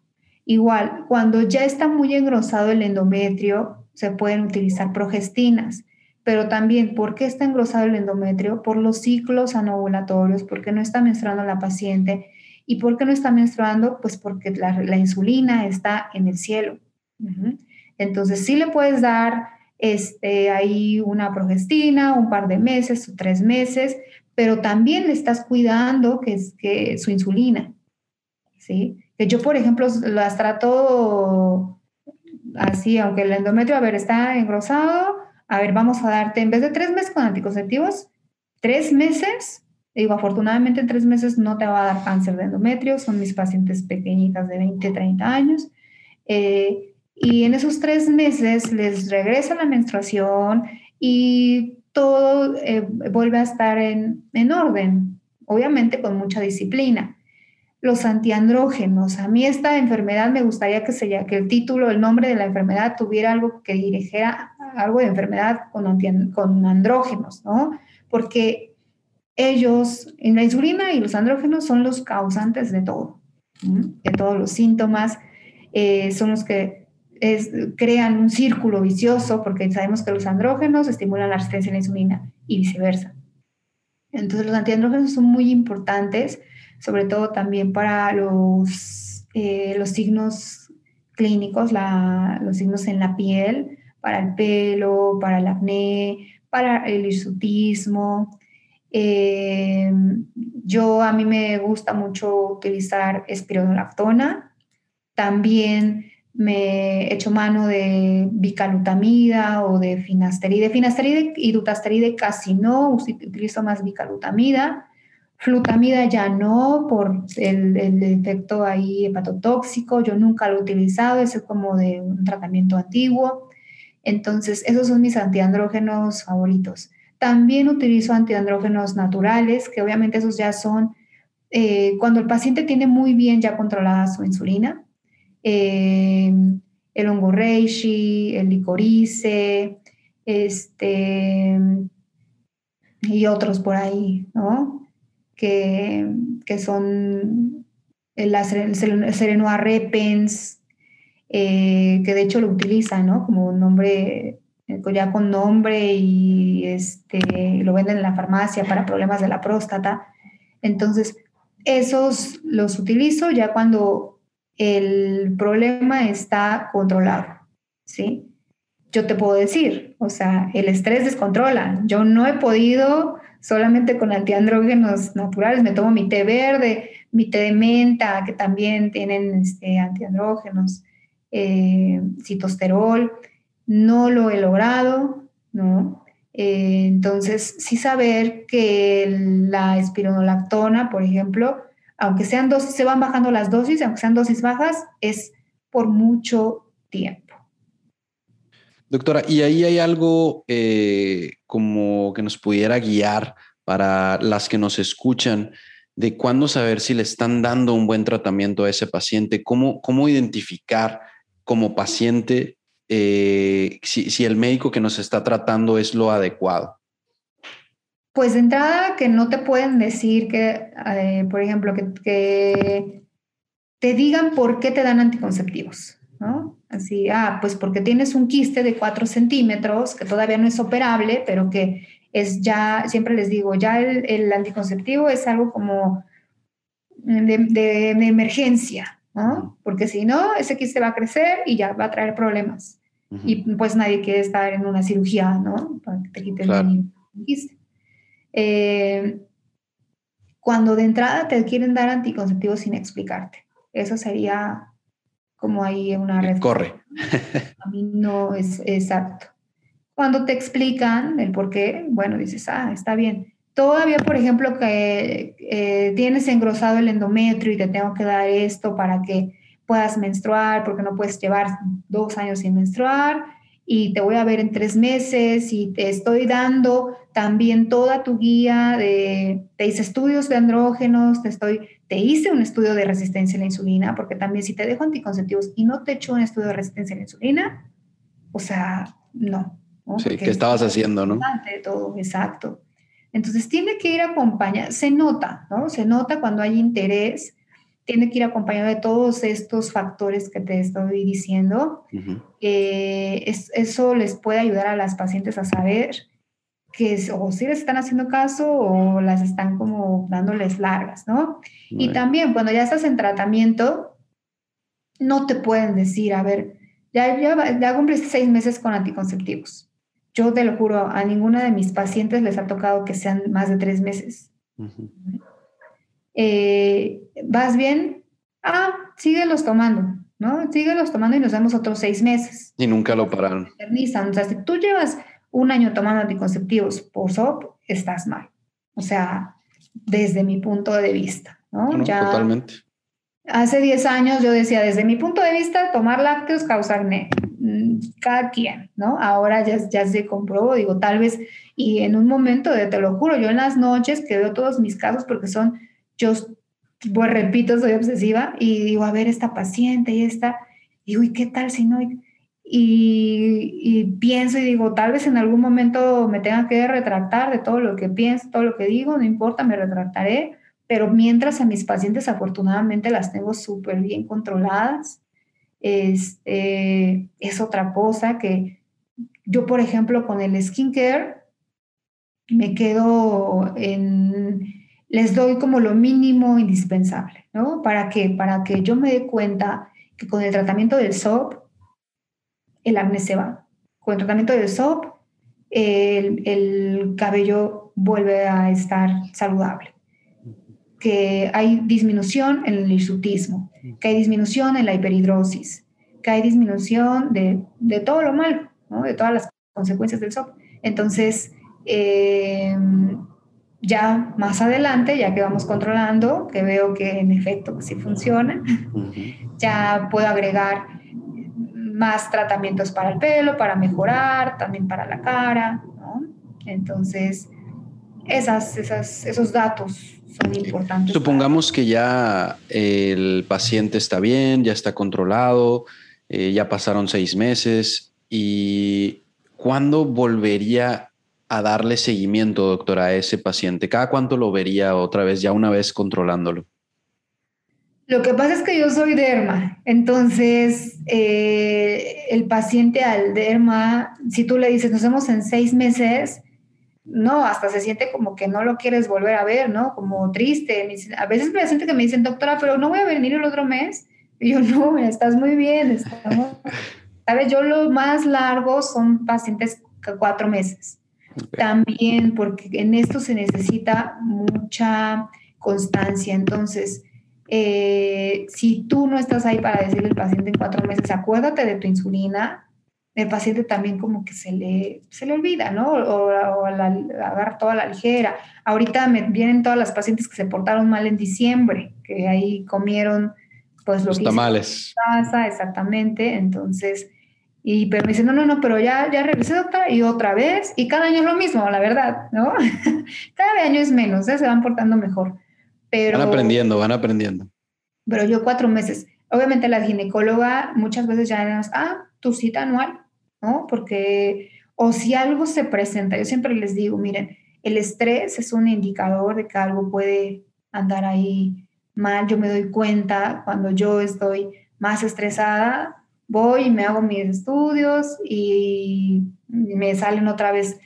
Igual, cuando ya está muy engrosado el endometrio, se pueden utilizar progestinas, pero también, ¿por qué está engrosado el endometrio? Por los ciclos anovulatorios, porque no está menstruando la paciente. ¿Y por qué no está menstruando? Pues porque la, insulina está en el cielo. Entonces, sí le puedes dar este, ahí una progestina, un par de meses o tres meses, pero también le estás cuidando que es que su insulina, ¿sí? Que yo, por ejemplo, las trato así, aunque el endometrio, a ver, está engrosado, a ver, vamos a darte, en vez de tres meses con anticonceptivos, tres meses, digo, afortunadamente en tres meses no te va a dar cáncer de endometrio, son mis pacientes pequeñitas de 20, 30 años, eh, y en esos tres meses les regresa la menstruación y todo eh, vuelve a estar en, orden, obviamente con mucha disciplina. Los antiandrógenos. A mí esta enfermedad me gustaría que, sea, que el título, el nombre de la enfermedad tuviera algo que dirigiera algo de enfermedad con, con andrógenos, ¿no? Porque ellos, en la insulina y los andrógenos son los causantes de todo, de todos los síntomas, eh, son los que crean un círculo vicioso porque sabemos que los andrógenos estimulan la resistencia a la insulina y viceversa. Entonces los antiandrógenos son muy importantes, sobre todo también para los, eh, los signos clínicos, los signos en la piel, para el pelo, para el acné, para el hirsutismo. Eh, yo a mí me gusta mucho utilizar espironolactona, También me he hecho mano de bicalutamida o de finasteride. Finasteride y dutasteride casi no, utilizo más bicalutamida. Flutamida ya no, por el, el, efecto ahí hepatotóxico, yo nunca lo he utilizado, es como de un tratamiento antiguo. Entonces, esos son mis antiandrógenos favoritos. También utilizo antiandrógenos naturales, que obviamente esos ya son eh, cuando el paciente tiene muy bien ya controlada su insulina. Eh, el hongo reishi, el licorice, este, y otros por ahí, ¿no? que, que son el, el repens, eh, que de hecho lo utilizan, ¿no? Como nombre, eh, ya con nombre y este, lo venden en la farmacia para problemas de la próstata. Entonces, esos los utilizo ya cuando el problema está controlado, ¿sí? Yo te puedo decir, o sea, el estrés descontrola. Yo no he podido solamente con antiandrógenos naturales. Me tomo mi té verde, mi té de menta, que también tienen este, antiandrógenos, eh, citosterol. No lo he logrado, ¿no? Eh, entonces, sí saber que la espironolactona, por ejemplo, aunque sean dosis, se van bajando las dosis, aunque sean dosis bajas, es por mucho tiempo. Doctora, ¿y ahí hay algo eh, como que nos pudiera guiar para las que nos escuchan de cuándo saber si le están dando un buen tratamiento a ese paciente? ¿Cómo, cómo identificar como paciente eh, si, el médico que nos está tratando es lo adecuado? Pues de entrada que no te pueden decir que, eh, por ejemplo, que, que te digan por qué te dan anticonceptivos, ¿no? Así, ah, pues porque tienes un quiste de 4 centímetros que todavía no es operable, pero que es ya, siempre les digo, ya el, anticonceptivo es algo como de, emergencia, ¿no? Porque si no, ese quiste va a crecer y ya va a traer problemas. Y pues nadie quiere estar en una cirugía, ¿no? Para que te quiten el quiste. Eh, cuando de entrada te quieren dar anticonceptivos sin explicarte. Eso sería como hay una red. Corre. A mí no es exacto. Cuando te explican el por qué, bueno, dices, ah, está bien. Todavía, por ejemplo, que eh, tienes engrosado el endometrio y te tengo que dar esto para que puedas menstruar, porque no puedes llevar dos años sin menstruar y te voy a ver en tres meses y te estoy dando también toda tu guía de, te hice estudios de andrógenos, te estoy te hice un estudio de resistencia a la insulina, porque también si te dejo anticonceptivos y no te echo un estudio de resistencia a la insulina, o sea, no. Sí, ¿qué estabas haciendo, no? todo, exacto. Entonces tiene que ir acompañado, se nota, ¿no? Se nota cuando hay interés, tiene que ir acompañado de todos estos factores que te estoy diciendo. Eh, eso les puede ayudar a las pacientes a saber que o si les están haciendo caso o las están como dándoles largas, ¿no? Y también cuando ya estás en tratamiento, no te pueden decir, a ver, ya, ya, ya cumpliste seis meses con anticonceptivos. Yo te lo juro, a ninguna de mis pacientes les ha tocado que sean más de tres meses. Eh, ¿Vas bien? Ah, síguelos tomando, ¿no? Síguelos tomando y nos vemos otros seis meses. Y nunca lo pararon. O sea, si tú llevas un año tomando anticonceptivos por SOP, estás mal. O sea, desde mi punto de vista, ¿no? totalmente. Hace 10 años yo decía, desde mi punto de vista, tomar lácteos causa acné. Mm, cada quien, ¿no? Ahora ya, ya se comprobó, digo, tal vez, y en un momento, de, te lo juro, yo en las noches que veo todos mis casos, porque son, yo, pues repito, soy obsesiva, y digo, a ver, esta paciente y esta, digo, ¿y qué tal si no? Y, pienso y digo, tal vez en algún momento me tenga que retractar de todo lo que pienso, todo lo que digo, no importa, me retractaré, pero mientras a mis pacientes afortunadamente las tengo súper bien controladas, este, es otra cosa que yo, por ejemplo, con el skincare, me quedo en, les doy como lo mínimo indispensable, ¿no? ¿Para qué? Para que yo me dé cuenta que con el tratamiento del SOP, el acné se va. Con el tratamiento del SOP, el, cabello vuelve a estar saludable. que hay disminución en el hirsutismo, que hay disminución en la hiperhidrosis, que hay disminución de, de todo lo malo, ¿no? de todas las consecuencias del SOP. Entonces, eh, ya más adelante, ya que vamos controlando, que veo que en efecto sí funciona, ya puedo agregar más tratamientos para el pelo, para mejorar, también para la cara, ¿no? Entonces, esas, esas, esos datos son importantes. Supongamos que ya el paciente está bien, ya está controlado, eh, ya pasaron seis meses y ¿cuándo volvería a darle seguimiento, doctora, a ese paciente? ¿Cada cuánto lo vería otra vez, ya una vez controlándolo? Lo que pasa es que yo soy derma, entonces eh, el paciente al derma, si tú le dices, nos vemos en seis meses, no, hasta se siente como que no lo quieres volver a ver, ¿no? Como triste. A veces me siento que me dicen, doctora, pero no voy a venir el otro mes. Y yo, no, estás muy bien. Estamos... ¿Sabes? Yo lo más largo son pacientes cuatro meses. También porque en esto se necesita mucha constancia. Entonces, eh, si tú no estás ahí para decirle al paciente en cuatro meses, acuérdate de tu insulina, el paciente también como que se le, se le olvida, ¿no? O, o la, agarra toda la ligera. Ahorita me vienen todas las pacientes que se portaron mal en diciembre, que ahí comieron pues los tamales. Casa, exactamente. Entonces, y pero me dice, no, no, no, pero ya, ya regresé, doctora, y otra vez, y cada año es lo mismo, la verdad, ¿no? cada año es menos, ¿eh? se van portando mejor. Pero, van aprendiendo, van aprendiendo. Pero yo cuatro meses. Obviamente la ginecóloga muchas veces ya ah, tu cita anual, ¿no? Porque, o si algo se presenta, yo siempre les digo, miren, el estrés es un indicador de que algo puede andar ahí mal. Yo me doy cuenta cuando yo estoy más estresada, voy y me hago mis estudios y me salen otra vez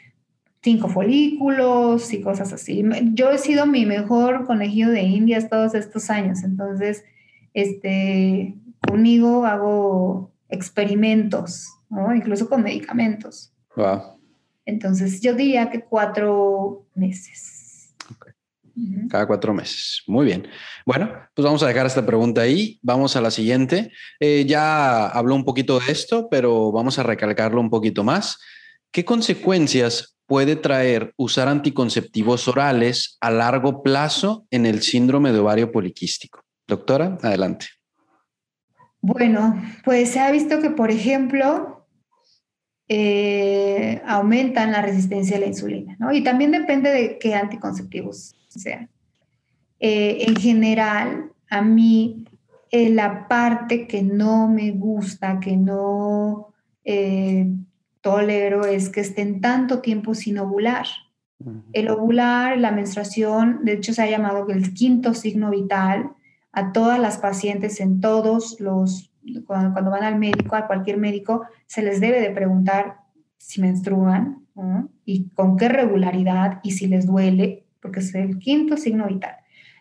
cinco folículos y cosas así. Yo he sido mi mejor conejillo de indias todos estos años, entonces, este, conmigo hago experimentos, ¿no? incluso con medicamentos. Wow. Entonces, yo diría que cuatro meses. Cada cuatro meses. Muy bien. Bueno, pues vamos a dejar esta pregunta ahí. Vamos a la siguiente. Eh, ya habló un poquito de esto, pero vamos a recalcarlo un poquito más. ¿Qué consecuencias puede traer usar anticonceptivos orales a largo plazo en el síndrome de ovario poliquístico? Doctora, adelante. Bueno, pues se ha visto que, por ejemplo, eh, aumentan la resistencia a la insulina, ¿no? Y también depende de qué anticonceptivos sean. Eh, en general, a mí eh, la parte que no me gusta, que no tolero, es que estén tanto tiempo sin ovular. El ovular, la menstruación, de hecho se ha llamado el quinto signo vital a todas las pacientes en todos los, cuando, van al médico, a cualquier médico, se les debe de preguntar si menstruan y con qué regularidad y si les duele, porque es el quinto signo vital.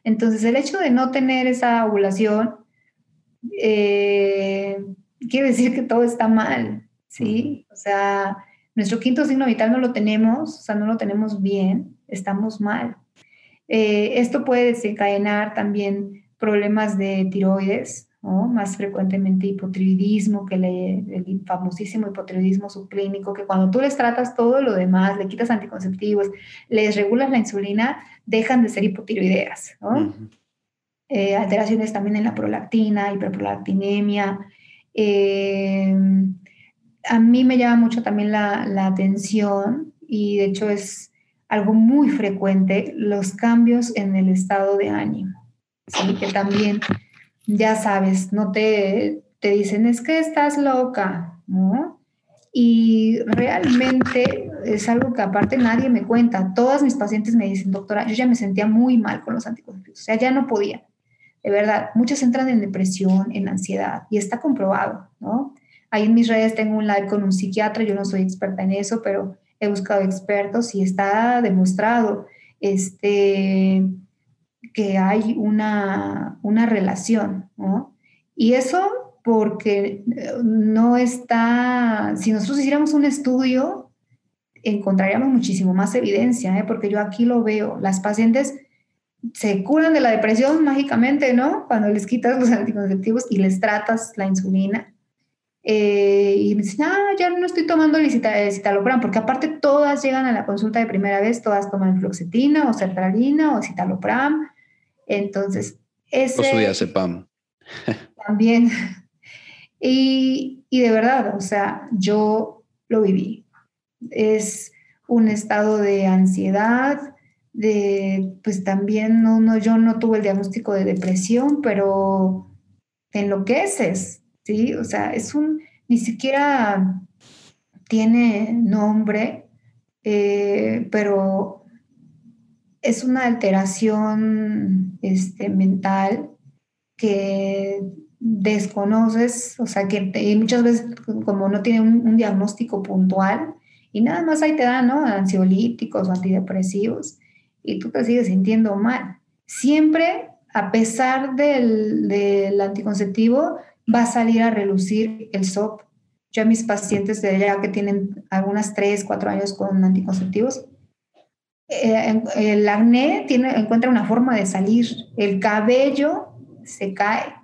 Entonces, el hecho de no tener esa ovulación eh, quiere decir que todo está mal, ¿sí? O sea, nuestro quinto signo vital no lo tenemos, o sea, no lo tenemos bien, estamos mal. Eh, esto puede desencadenar también problemas de tiroides, más frecuentemente hipotiroidismo, que el famosísimo hipotiroidismo subclínico, que cuando tú les tratas todo lo demás, le quitas anticonceptivos, les regulas la insulina, dejan de ser hipotiroideas. Eh, alteraciones también en la prolactina, hiperprolactinemia. Eh, a mí me llama mucho también la, la atención y de hecho es algo muy frecuente, los cambios en el estado de ánimo. ¿sí? que también ya sabes, no te, te dicen, es que estás loca, ¿no? Y realmente es algo que aparte nadie me cuenta. Todas mis pacientes me dicen, doctora, yo ya me sentía muy mal con los anticonceptivos, o sea, ya no podía. De verdad, muchas entran en depresión, en ansiedad, y está comprobado, ¿no? Ahí en mis redes tengo un live con un psiquiatra, yo no soy experta en eso, pero he buscado expertos y está demostrado este, que hay una, una relación, ¿no? Y eso porque eh, no está, si nosotros hiciéramos un estudio, encontraríamos muchísimo más evidencia, ¿eh? porque yo aquí lo veo, las pacientes se curan de la depresión mágicamente, ¿no? Cuando les quitas los anticonceptivos y les tratas la insulina. Eh, y me dicen, ah, ya no estoy tomando el citalopram, porque aparte todas llegan a la consulta de primera vez, todas toman fluoxetina o sertralina o citalopram. Entonces, ese... O su diazepam. También. Y, y de verdad, o sea, yo lo viví. Es un estado de ansiedad, de, pues también no, no, yo no tuve el diagnóstico de depresión, pero te enloqueces, ¿sí? O sea, es un, ni siquiera tiene nombre, eh, pero es una alteración este, mental que desconoces, o sea, que muchas veces como no tiene un, diagnóstico puntual y nada más ahí te dan, ¿no? Ansiolíticos o antidepresivos y tú te sigues sintiendo mal. Siempre, a pesar del, del anticonceptivo, va a salir a relucir el SOP. Yo a mis pacientes de ya que tienen algunas 3, 4 años con anticonceptivos, eh, el acné tiene, encuentra una forma de salir, el cabello se cae,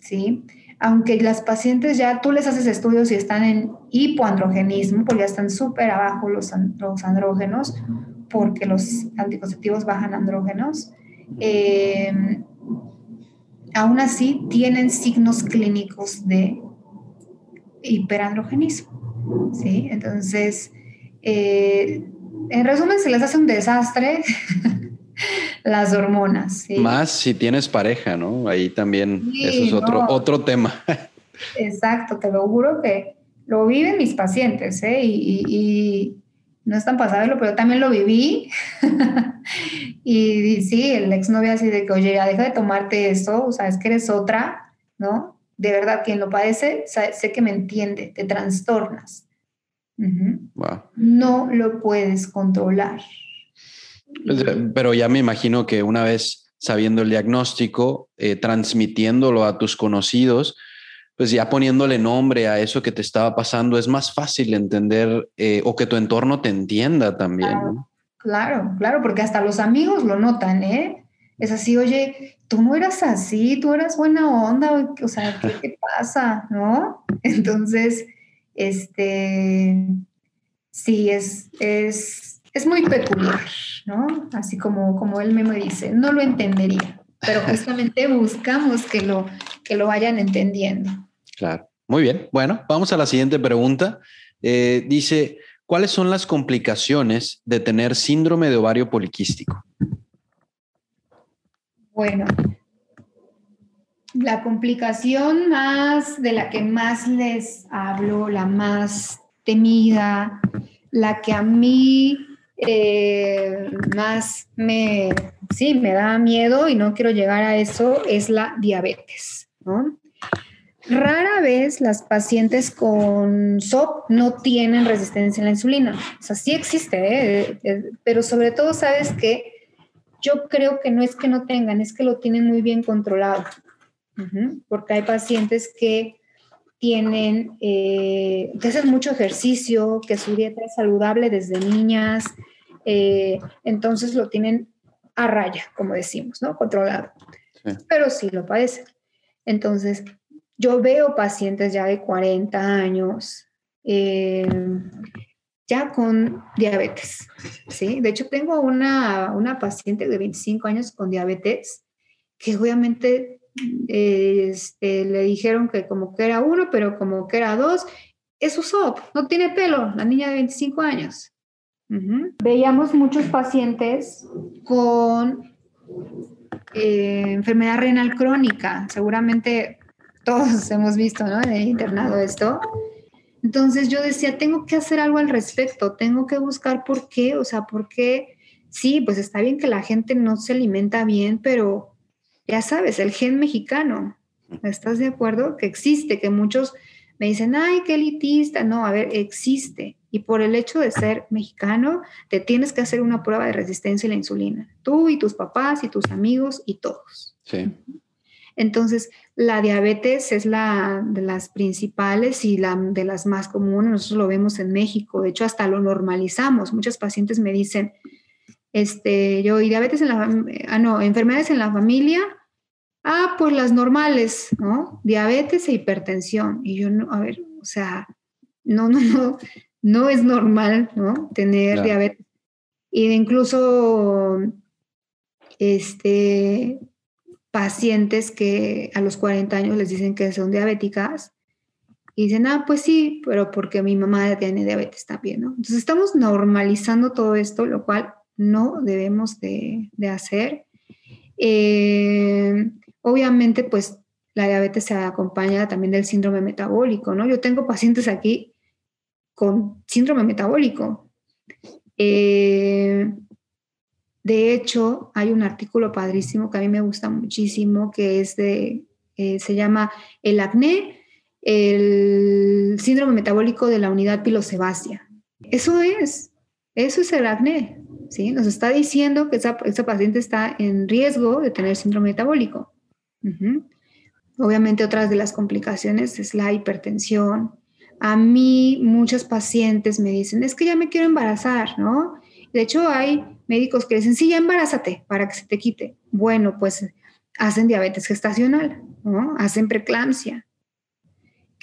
¿sí? Aunque las pacientes ya tú les haces estudios y están en hipoandrogenismo, porque ya están súper abajo los, andrógenos, porque los anticonceptivos bajan andrógenos, eh, aún así tienen signos clínicos de hiperandrogenismo, ¿sí? Entonces, eh, en resumen, se les hace un desastre las hormonas. Más si tienes pareja, ¿no? Ahí también, eso es otro, otro tema. Exacto, te lo juro que lo viven mis pacientes, ¿eh? Y, no es tan pasable, pero también lo viví. y, sí, el exnovio así de que, oye, ya deja de tomarte eso, o sea, es que eres otra, ¿no? De verdad, quien lo padece, sé que me entiende, te trastornas. No lo puedes controlar. Pero ya me imagino que una vez sabiendo el diagnóstico, eh, transmitiéndolo a tus conocidos, pues ya poniéndole nombre a eso que te estaba pasando, es más fácil entender eh, o que tu entorno te entienda también. Claro, claro, claro, porque hasta los amigos lo notan, ¿eh? Es así, oye, tú no eras así, tú eras buena onda, o sea, ¿qué te pasa? ¿No? Entonces, este, sí, es, es, es muy peculiar, ¿no? Así como, como él me dice, no lo entendería, pero justamente buscamos que lo, que lo vayan entendiendo. Claro, muy bien. Bueno, vamos a la siguiente pregunta. Eh, dice, ¿cuáles son las complicaciones de tener síndrome de ovario poliquístico? Bueno, la complicación más de la que más les hablo, la más temida, la que a mí eh, más me, sí, me da miedo y no quiero llegar a eso es la diabetes. Rara vez las pacientes con SOP no tienen resistencia a la insulina. O sea, sí existe, ¿eh? Eh, pero sobre todo sabes que yo creo que no es que no tengan, es que lo tienen muy bien controlado. Porque hay pacientes que tienen, eh, que hacen mucho ejercicio, que su dieta es saludable desde niñas, eh, entonces lo tienen a raya, como decimos, ¿no? Controlado. Pero sí lo padecen. Entonces, yo veo pacientes ya de 40 años, eh, ya con diabetes, ¿sí? De hecho, tengo una, una paciente de 25 años con diabetes que obviamente este, le dijeron que como que era uno, pero como que era dos, es SOP, no tiene pelo, la niña de 25 años. Veíamos muchos pacientes con eh, enfermedad renal crónica, seguramente todos hemos visto ¿no? en el internado esto. Entonces yo decía, tengo que hacer algo al respecto, tengo que buscar por qué, o sea, por qué, sí, pues está bien que la gente no se alimenta bien, pero ya sabes, el gen mexicano, ¿estás de acuerdo? Que existe, que muchos me dicen, ay, qué elitista. No, a ver, existe. Y por el hecho de ser mexicano, te tienes que hacer una prueba de resistencia a la insulina. Tú y tus papás y tus amigos y todos. Sí. Entonces, la diabetes es la de las principales y la de las más comunes. Nosotros lo vemos en México. De hecho, hasta lo normalizamos. Muchos pacientes me dicen, Este, yo, y diabetes en la, ah, no, enfermedades en la familia, ah, pues las normales, ¿no? Diabetes e hipertensión. Y yo, no, a ver, o sea, no, no, no, no es normal, ¿no? Tener diabetes. Y incluso, este, pacientes que a los 40 años les dicen que son diabéticas y dicen, ah, pues sí, pero porque mi mamá tiene diabetes también, ¿no? Entonces estamos normalizando todo esto, lo cual no debemos de, hacer. Eh, obviamente, pues la diabetes se acompaña también del síndrome metabólico, ¿no? Yo tengo pacientes aquí con síndrome metabólico. Eh, de hecho, hay un artículo padrísimo que a mí me gusta muchísimo, que es de, eh, se llama El acné el síndrome metabólico de la unidad pilosebácea. Eso es, eso es el acné, ¿sí? Nos está diciendo que esa, paciente está en riesgo de tener síndrome metabólico. Obviamente otras de las complicaciones es la hipertensión. A mí muchos pacientes me dicen, es que ya me quiero embarazar, ¿no? De hecho hay médicos que dicen, sí, ya embarázate para que se te quite. Bueno, pues hacen diabetes gestacional, ¿no? Hacen preeclampsia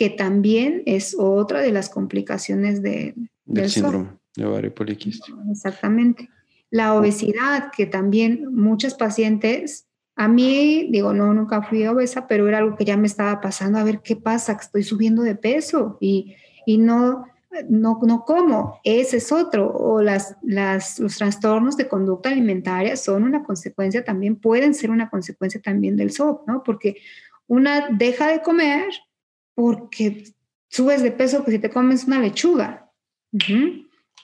que también es otra de las complicaciones de, del, síndrome de ovario poliquístico. Exactamente. La obesidad, que también muchos pacientes, a mí, digo, no, nunca fui obesa, pero era algo que ya me estaba pasando, a ver qué pasa, que estoy subiendo de peso y, y no, no, no como, ese es otro, o las, las, los trastornos de conducta alimentaria son una consecuencia también, pueden ser una consecuencia también del SOP, ¿no? Porque una deja de comer porque subes de peso que si te comes una lechuga.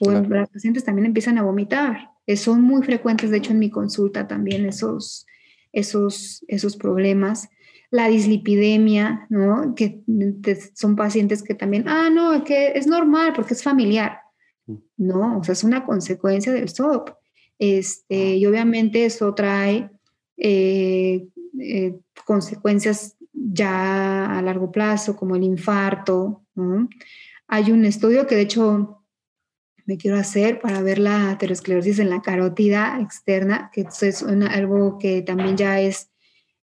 O las pacientes también empiezan a vomitar. son muy frecuentes, de hecho, en mi consulta también esos, esos, esos problemas. La dislipidemia, ¿no? Que son pacientes que también, ah, no, que es normal porque es familiar. Mm. No, o sea, es una consecuencia del SOP. Este, y obviamente eso trae eh, eh, consecuencias ya a largo plazo, como el infarto. Hay un estudio que de hecho me quiero hacer para ver la aterosclerosis en la carótida externa, que es algo que también ya es,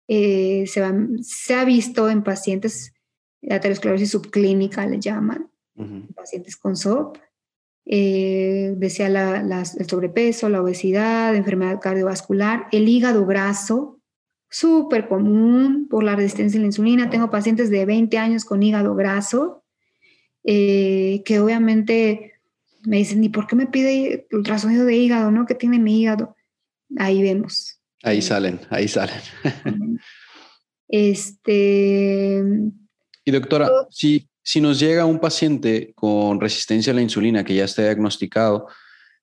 eh, se, ha visto en pacientes, la aterosclerosis subclínica le llaman, pacientes con SOP. Eh, decía el sobrepeso, la obesidad, enfermedad cardiovascular, el hígado graso, súper común por la resistencia a la insulina. Tengo pacientes de 20 años con hígado graso, eh, que obviamente me dicen, ¿y por qué me pide ultrasonido de hígado? ¿No? ¿Qué tiene mi hígado? Ahí vemos. Ahí salen, ahí salen. este. Y doctora, si, si nos llega un paciente con resistencia a la insulina que ya está diagnosticado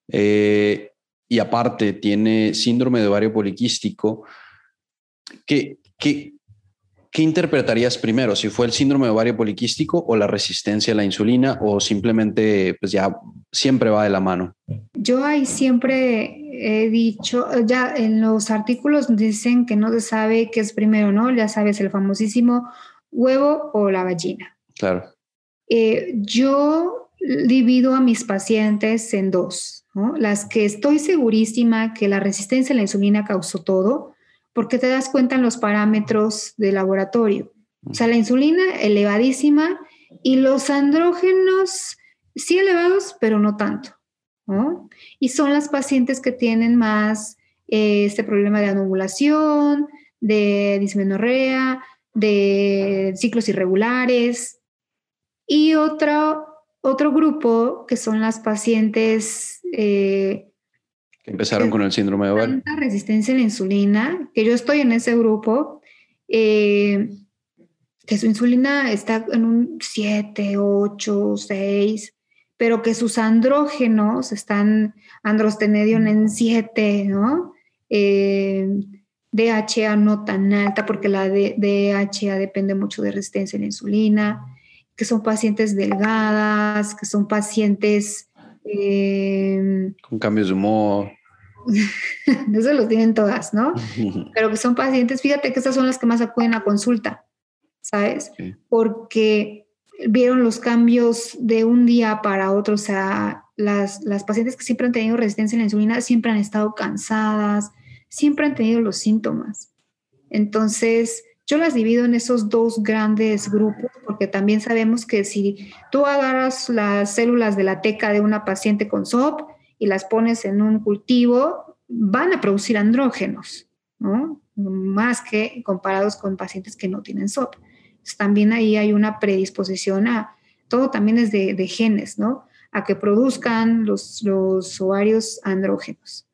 eh, y aparte tiene síndrome de ovario poliquístico, ¿Qué, qué, qué interpretarías primero? ¿Si fue el síndrome de ovario poliquístico o la resistencia a la insulina o simplemente pues ya siempre va de la mano? Yo ahí siempre he dicho, ya en los artículos dicen que no se sabe qué es primero, ¿no? Ya sabes, el famosísimo huevo o la gallina. Claro. Eh, yo divido a mis pacientes en dos, ¿no? Las que estoy segurísima que la resistencia a la insulina causó todo, porque te das cuenta en los parámetros de laboratorio. O sea, la insulina elevadísima y los andrógenos sí elevados, pero no tanto. Y son las pacientes que tienen más eh, este problema de anovulación, de dismenorrea, de ciclos irregulares. Y otro, otro grupo que son las pacientes eh, empezaron con el síndrome de ovario. resistencia a la insulina, que yo estoy en ese grupo, eh, que su insulina está en un 7, 8, 6, pero que sus andrógenos están androstenedion en 7, ¿no? Eh, DHA no tan alta, porque la DHA depende mucho de resistencia a la insulina, que son pacientes delgadas, que son pacientes Em, Con cambios de humor. Eso lo tienen todas, ¿no? Pero que son pacientes, fíjate que estas son las que más acuden a consulta, ¿sabes? Porque vieron los cambios de un día para otro, o sea, las, las pacientes que siempre han tenido resistencia a la insulina siempre han estado cansadas, siempre han tenido los síntomas. Entonces, yo las divido en esos dos grandes grupos porque también sabemos que si tú agarras las células de la teca de una paciente con SOP y las pones en un cultivo, van a producir andrógenos, ¿no? Más que comparados con pacientes que no tienen SOP. también ahí hay una predisposición a, todo también es de, de genes, ¿no? A que produzcan los, los ovarios andrógenos.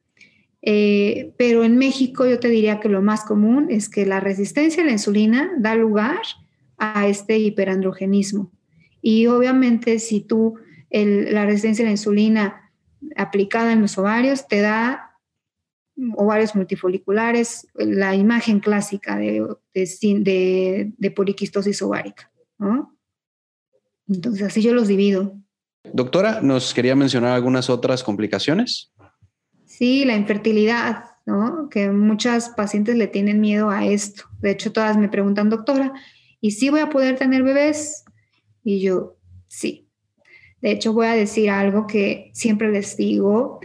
Eh, pero en México yo te diría que lo más común es que la resistencia a la insulina da lugar a este hiperandrogenismo. Y obviamente si tú la resistencia a la insulina aplicada en los ovarios te da ovarios multifoliculares, la imagen clásica de, de, de, poliquistosis ovárica. Entonces así yo los divido. Doctora, ¿nos quería mencionar algunas otras complicaciones? Sí, la infertilidad, ¿no? Que muchas pacientes le tienen miedo a esto. De hecho, todas me preguntan, doctora, ¿y si voy a poder tener bebés? Y yo, sí. De hecho, voy a decir algo que siempre les digo,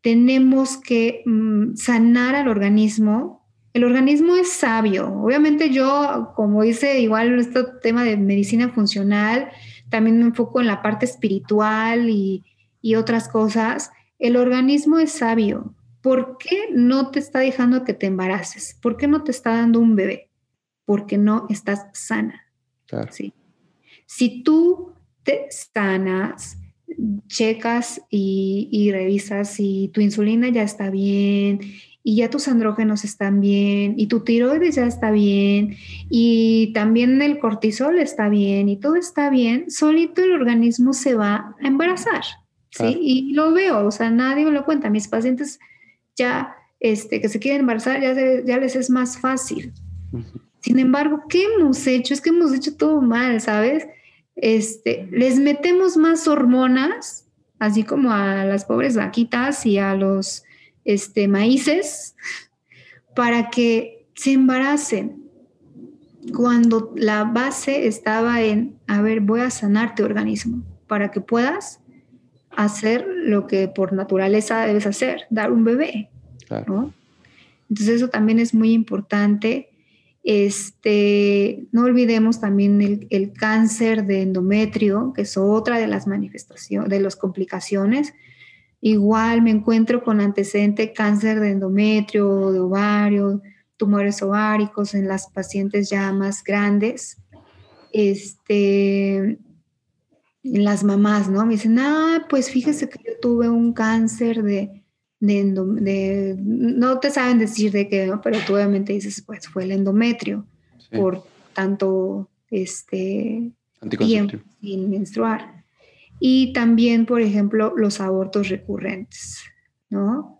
tenemos que mm, sanar al organismo. El organismo es sabio. Obviamente yo, como dice igual este tema de medicina funcional, también me enfoco en la parte espiritual y, y otras cosas el organismo es sabio. ¿Por qué no te está dejando que te embaraces? ¿Por qué no te está dando un bebé? Porque no estás sana. ¿sí? Si tú te sanas, checas y, revisas si tu insulina ya está bien y ya tus andrógenos están bien y tu tiroides ya está bien y también el cortisol está bien y todo está bien, solito el organismo se va a embarazar. ¿sí? Y lo veo, o sea, nadie me lo cuenta. Mis pacientes ya este, que se quieren embarazar, ya, ya les es más fácil. Sin embargo, ¿qué hemos hecho? Es que hemos hecho todo mal, ¿sabes? Este, les metemos más hormonas, así como a las pobres vaquitas y a los este, maíces, para que se embaracen. Cuando la base estaba en, a ver, voy a sanarte organismo para que puedas hacer lo que por naturaleza debes hacer, dar un bebé. Entonces eso también es muy importante. Este, no olvidemos también el, cáncer de endometrio, que es otra de las manifestaciones, de las complicaciones. Igual me encuentro con antecedente cáncer de endometrio, de ovario, tumores ováricos en las pacientes ya más grandes. Este, las mamás, ¿no? Me dicen, ah, pues fíjese que yo tuve un cáncer de, de, no te saben decir de qué, ¿no? Pero tú obviamente dices, pues fue el endometrio por tanto, este, tiempo sin menstruar. Y también, por ejemplo, los abortos recurrentes, ¿no?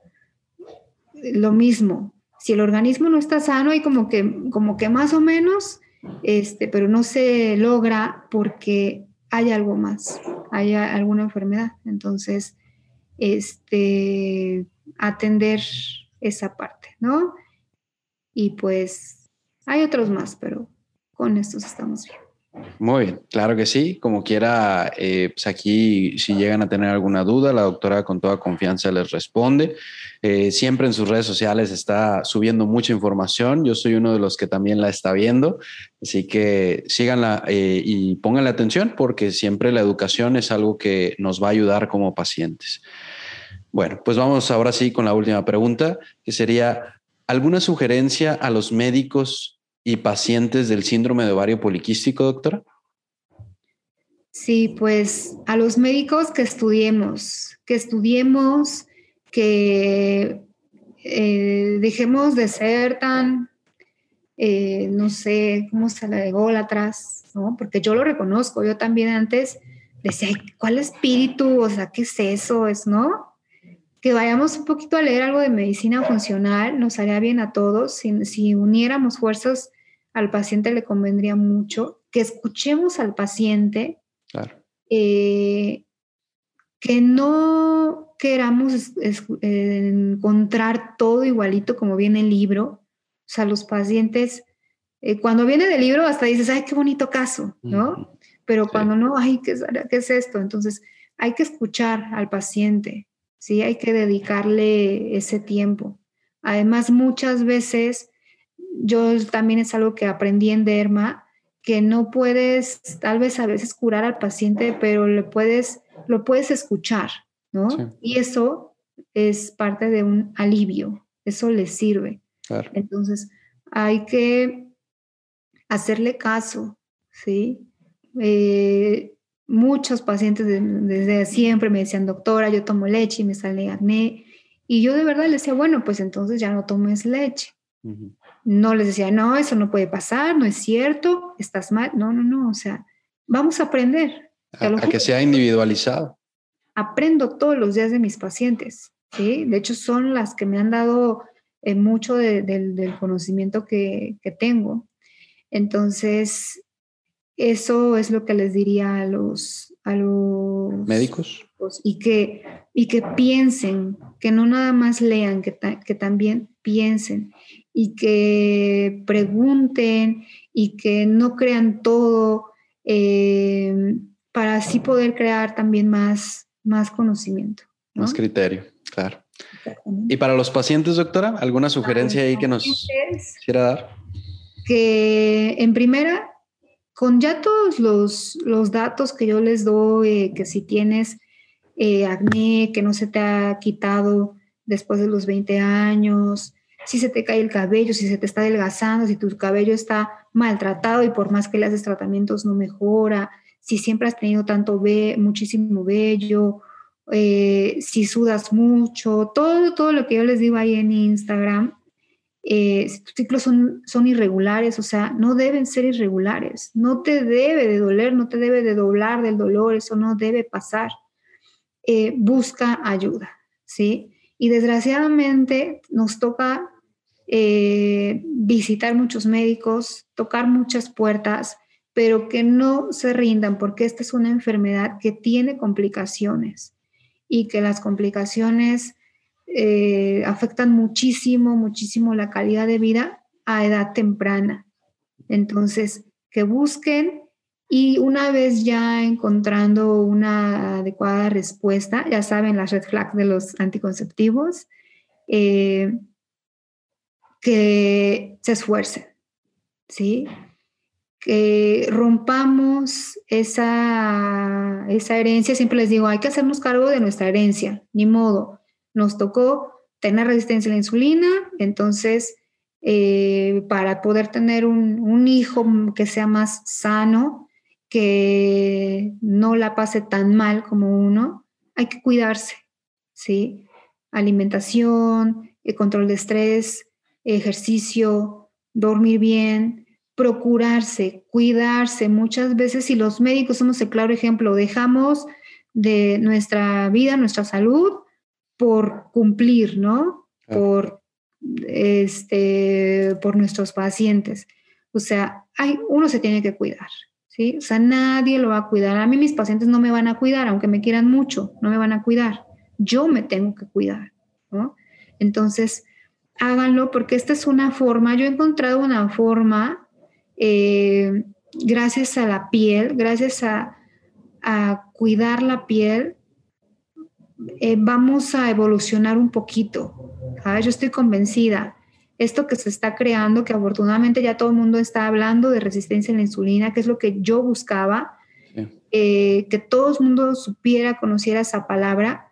Lo mismo, si el organismo no está sano y como que, como que más o menos, este, pero no se logra porque hay algo más, hay alguna enfermedad. Entonces, este, atender esa parte, ¿no? Y pues hay otros más, pero con estos estamos bien. Muy bien, claro que sí. Como quiera, eh, pues aquí si llegan a tener alguna duda, la doctora con toda confianza les responde. Eh, siempre en sus redes sociales está subiendo mucha información. Yo soy uno de los que también la está viendo. Así que síganla eh, y pónganle atención porque siempre la educación es algo que nos va a ayudar como pacientes. Bueno, pues vamos ahora sí con la última pregunta, que sería, ¿alguna sugerencia a los médicos y pacientes del síndrome de ovario poliquístico, doctora? Sí, pues a los médicos que estudiemos, que estudiemos, que eh, dejemos de ser tan, eh, no sé, cómo se la de atrás, ¿no? Porque yo lo reconozco, yo también antes decía, ¿cuál espíritu? O sea, ¿qué es eso? Es, ¿no? Que vayamos un poquito a leer algo de medicina funcional, nos haría bien a todos. Si, uniéramos fuerzas al paciente le convendría mucho, que escuchemos al paciente, eh, que no queramos encontrar todo igualito como viene el libro. O sea, los pacientes, eh, cuando viene del libro hasta dices, ay, qué bonito caso, ¿no? Pero cuando no, ay, ¿qué ¿qué es esto? Entonces, hay que escuchar al paciente, ¿sí? Hay que dedicarle ese tiempo. Además, muchas veces, yo también es algo que aprendí en Derma, que no puedes, tal vez a veces curar al paciente, pero le puedes, lo puedes escuchar, ¿no? Y eso es parte de un alivio, eso le sirve. Entonces, hay que hacerle caso, ¿sí? Eh, muchos pacientes desde siempre me decían, doctora, yo tomo leche y me sale acné. Y yo de verdad les decía, bueno, pues entonces ya no tomes leche. No les decía, no, eso no puede pasar, no es cierto, estás mal. No, no, no, o sea, vamos a aprender. A, que sea individualizado. Aprendo todos los días de mis pacientes, ¿sí? De hecho, son las que me han dado eh, mucho del conocimiento que, que tengo. Entonces, eso es lo que les diría a los, a los médicos. Y que, y que piensen, que no nada más lean, que, que también piensen y que pregunten y que no crean todo eh, para así poder crear también más, más conocimiento. Más criterio, claro. Y para los pacientes, doctora, ¿alguna sugerencia ahí que nos quisiera dar? Que en primera, con ya todos los, los datos que yo les doy, que si tienes eh, acné, que no se te ha quitado después de los 20 años, si se te cae el cabello, si se te está adelgazando, si tu cabello está maltratado y por más que le haces tratamientos no mejora, si siempre has tenido tanto ve muchísimo vello, eh, si sudas mucho, todo, todo lo que yo les digo ahí en Instagram, eh, si tus ciclos son, irregulares, o sea, no deben ser irregulares, no te debe de doler, no te debe de doblar del dolor, eso no debe pasar. Eh, busca ayuda, ¿sí? Y desgraciadamente nos toca eh, visitar muchos médicos, tocar muchas puertas, pero que no se rindan porque esta es una enfermedad que tiene complicaciones y que las complicaciones eh, afectan muchísimo, muchísimo la calidad de vida a edad temprana. Entonces, que busquen y una vez ya encontrando una adecuada respuesta, ya saben las red flags de los anticonceptivos, eh, que se esfuercen, ¿sí? Que rompamos esa, esa herencia. Siempre les digo, hay que hacernos cargo de nuestra herencia, ni modo. Nos tocó tener resistencia a la insulina, entonces eh, para poder tener un, hijo que sea más sano, que no la pase tan mal como uno, hay que cuidarse, ¿sí? Alimentación, el control de estrés, ejercicio, dormir bien, procurarse, cuidarse. Muchas veces, si los médicos somos el claro ejemplo, dejamos de nuestra vida, nuestra salud, por cumplir, ¿no? Por, este, por nuestros pacientes. O sea, hay, uno se tiene que cuidar, ¿sí? O sea, nadie lo va a cuidar. A mí mis pacientes no me van a cuidar, aunque me quieran mucho, no me van a cuidar. Yo me tengo que cuidar, ¿no? Entonces, háganlo porque esta es una forma, yo he encontrado una forma, eh, gracias a la piel, gracias a, cuidar la piel, eh, vamos a evolucionar un poquito. Yo estoy convencida. Esto que se está creando, que afortunadamente ya todo el mundo está hablando de resistencia a la insulina, que es lo que yo buscaba, eh, que todo el mundo supiera, conociera esa palabra,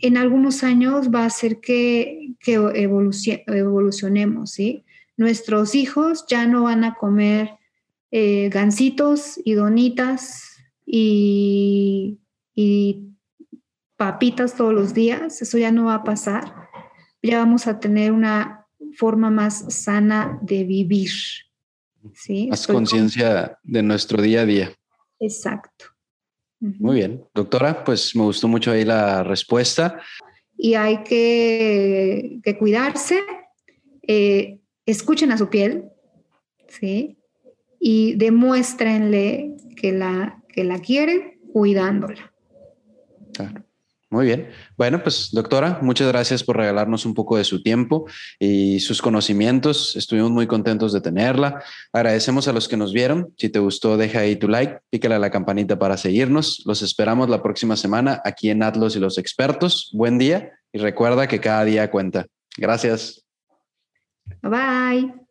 en algunos años va a hacer que, que evolucionemos, ¿sí? Nuestros hijos ya no van a comer eh, gancitos y donitas y, y papitas todos los días, eso ya no va a pasar. Ya vamos a tener una forma más sana de vivir. ¿sí? Más conciencia de nuestro día a día. Exacto. Muy bien, doctora, pues me gustó mucho ahí la respuesta. Y hay que, cuidarse, eh, escuchen a su piel, ¿sí? Y demuéstrenle que la, que la quieren cuidándola. Claro. Muy bien. Bueno, pues doctora, muchas gracias por regalarnos un poco de su tiempo y sus conocimientos. Estuvimos muy contentos de tenerla. Agradecemos a los que nos vieron. Si te gustó, deja ahí tu like, pícale a la campanita para seguirnos. Los esperamos la próxima semana aquí en Atlos y los expertos. Buen día y recuerda que cada día cuenta. Gracias. Bye bye.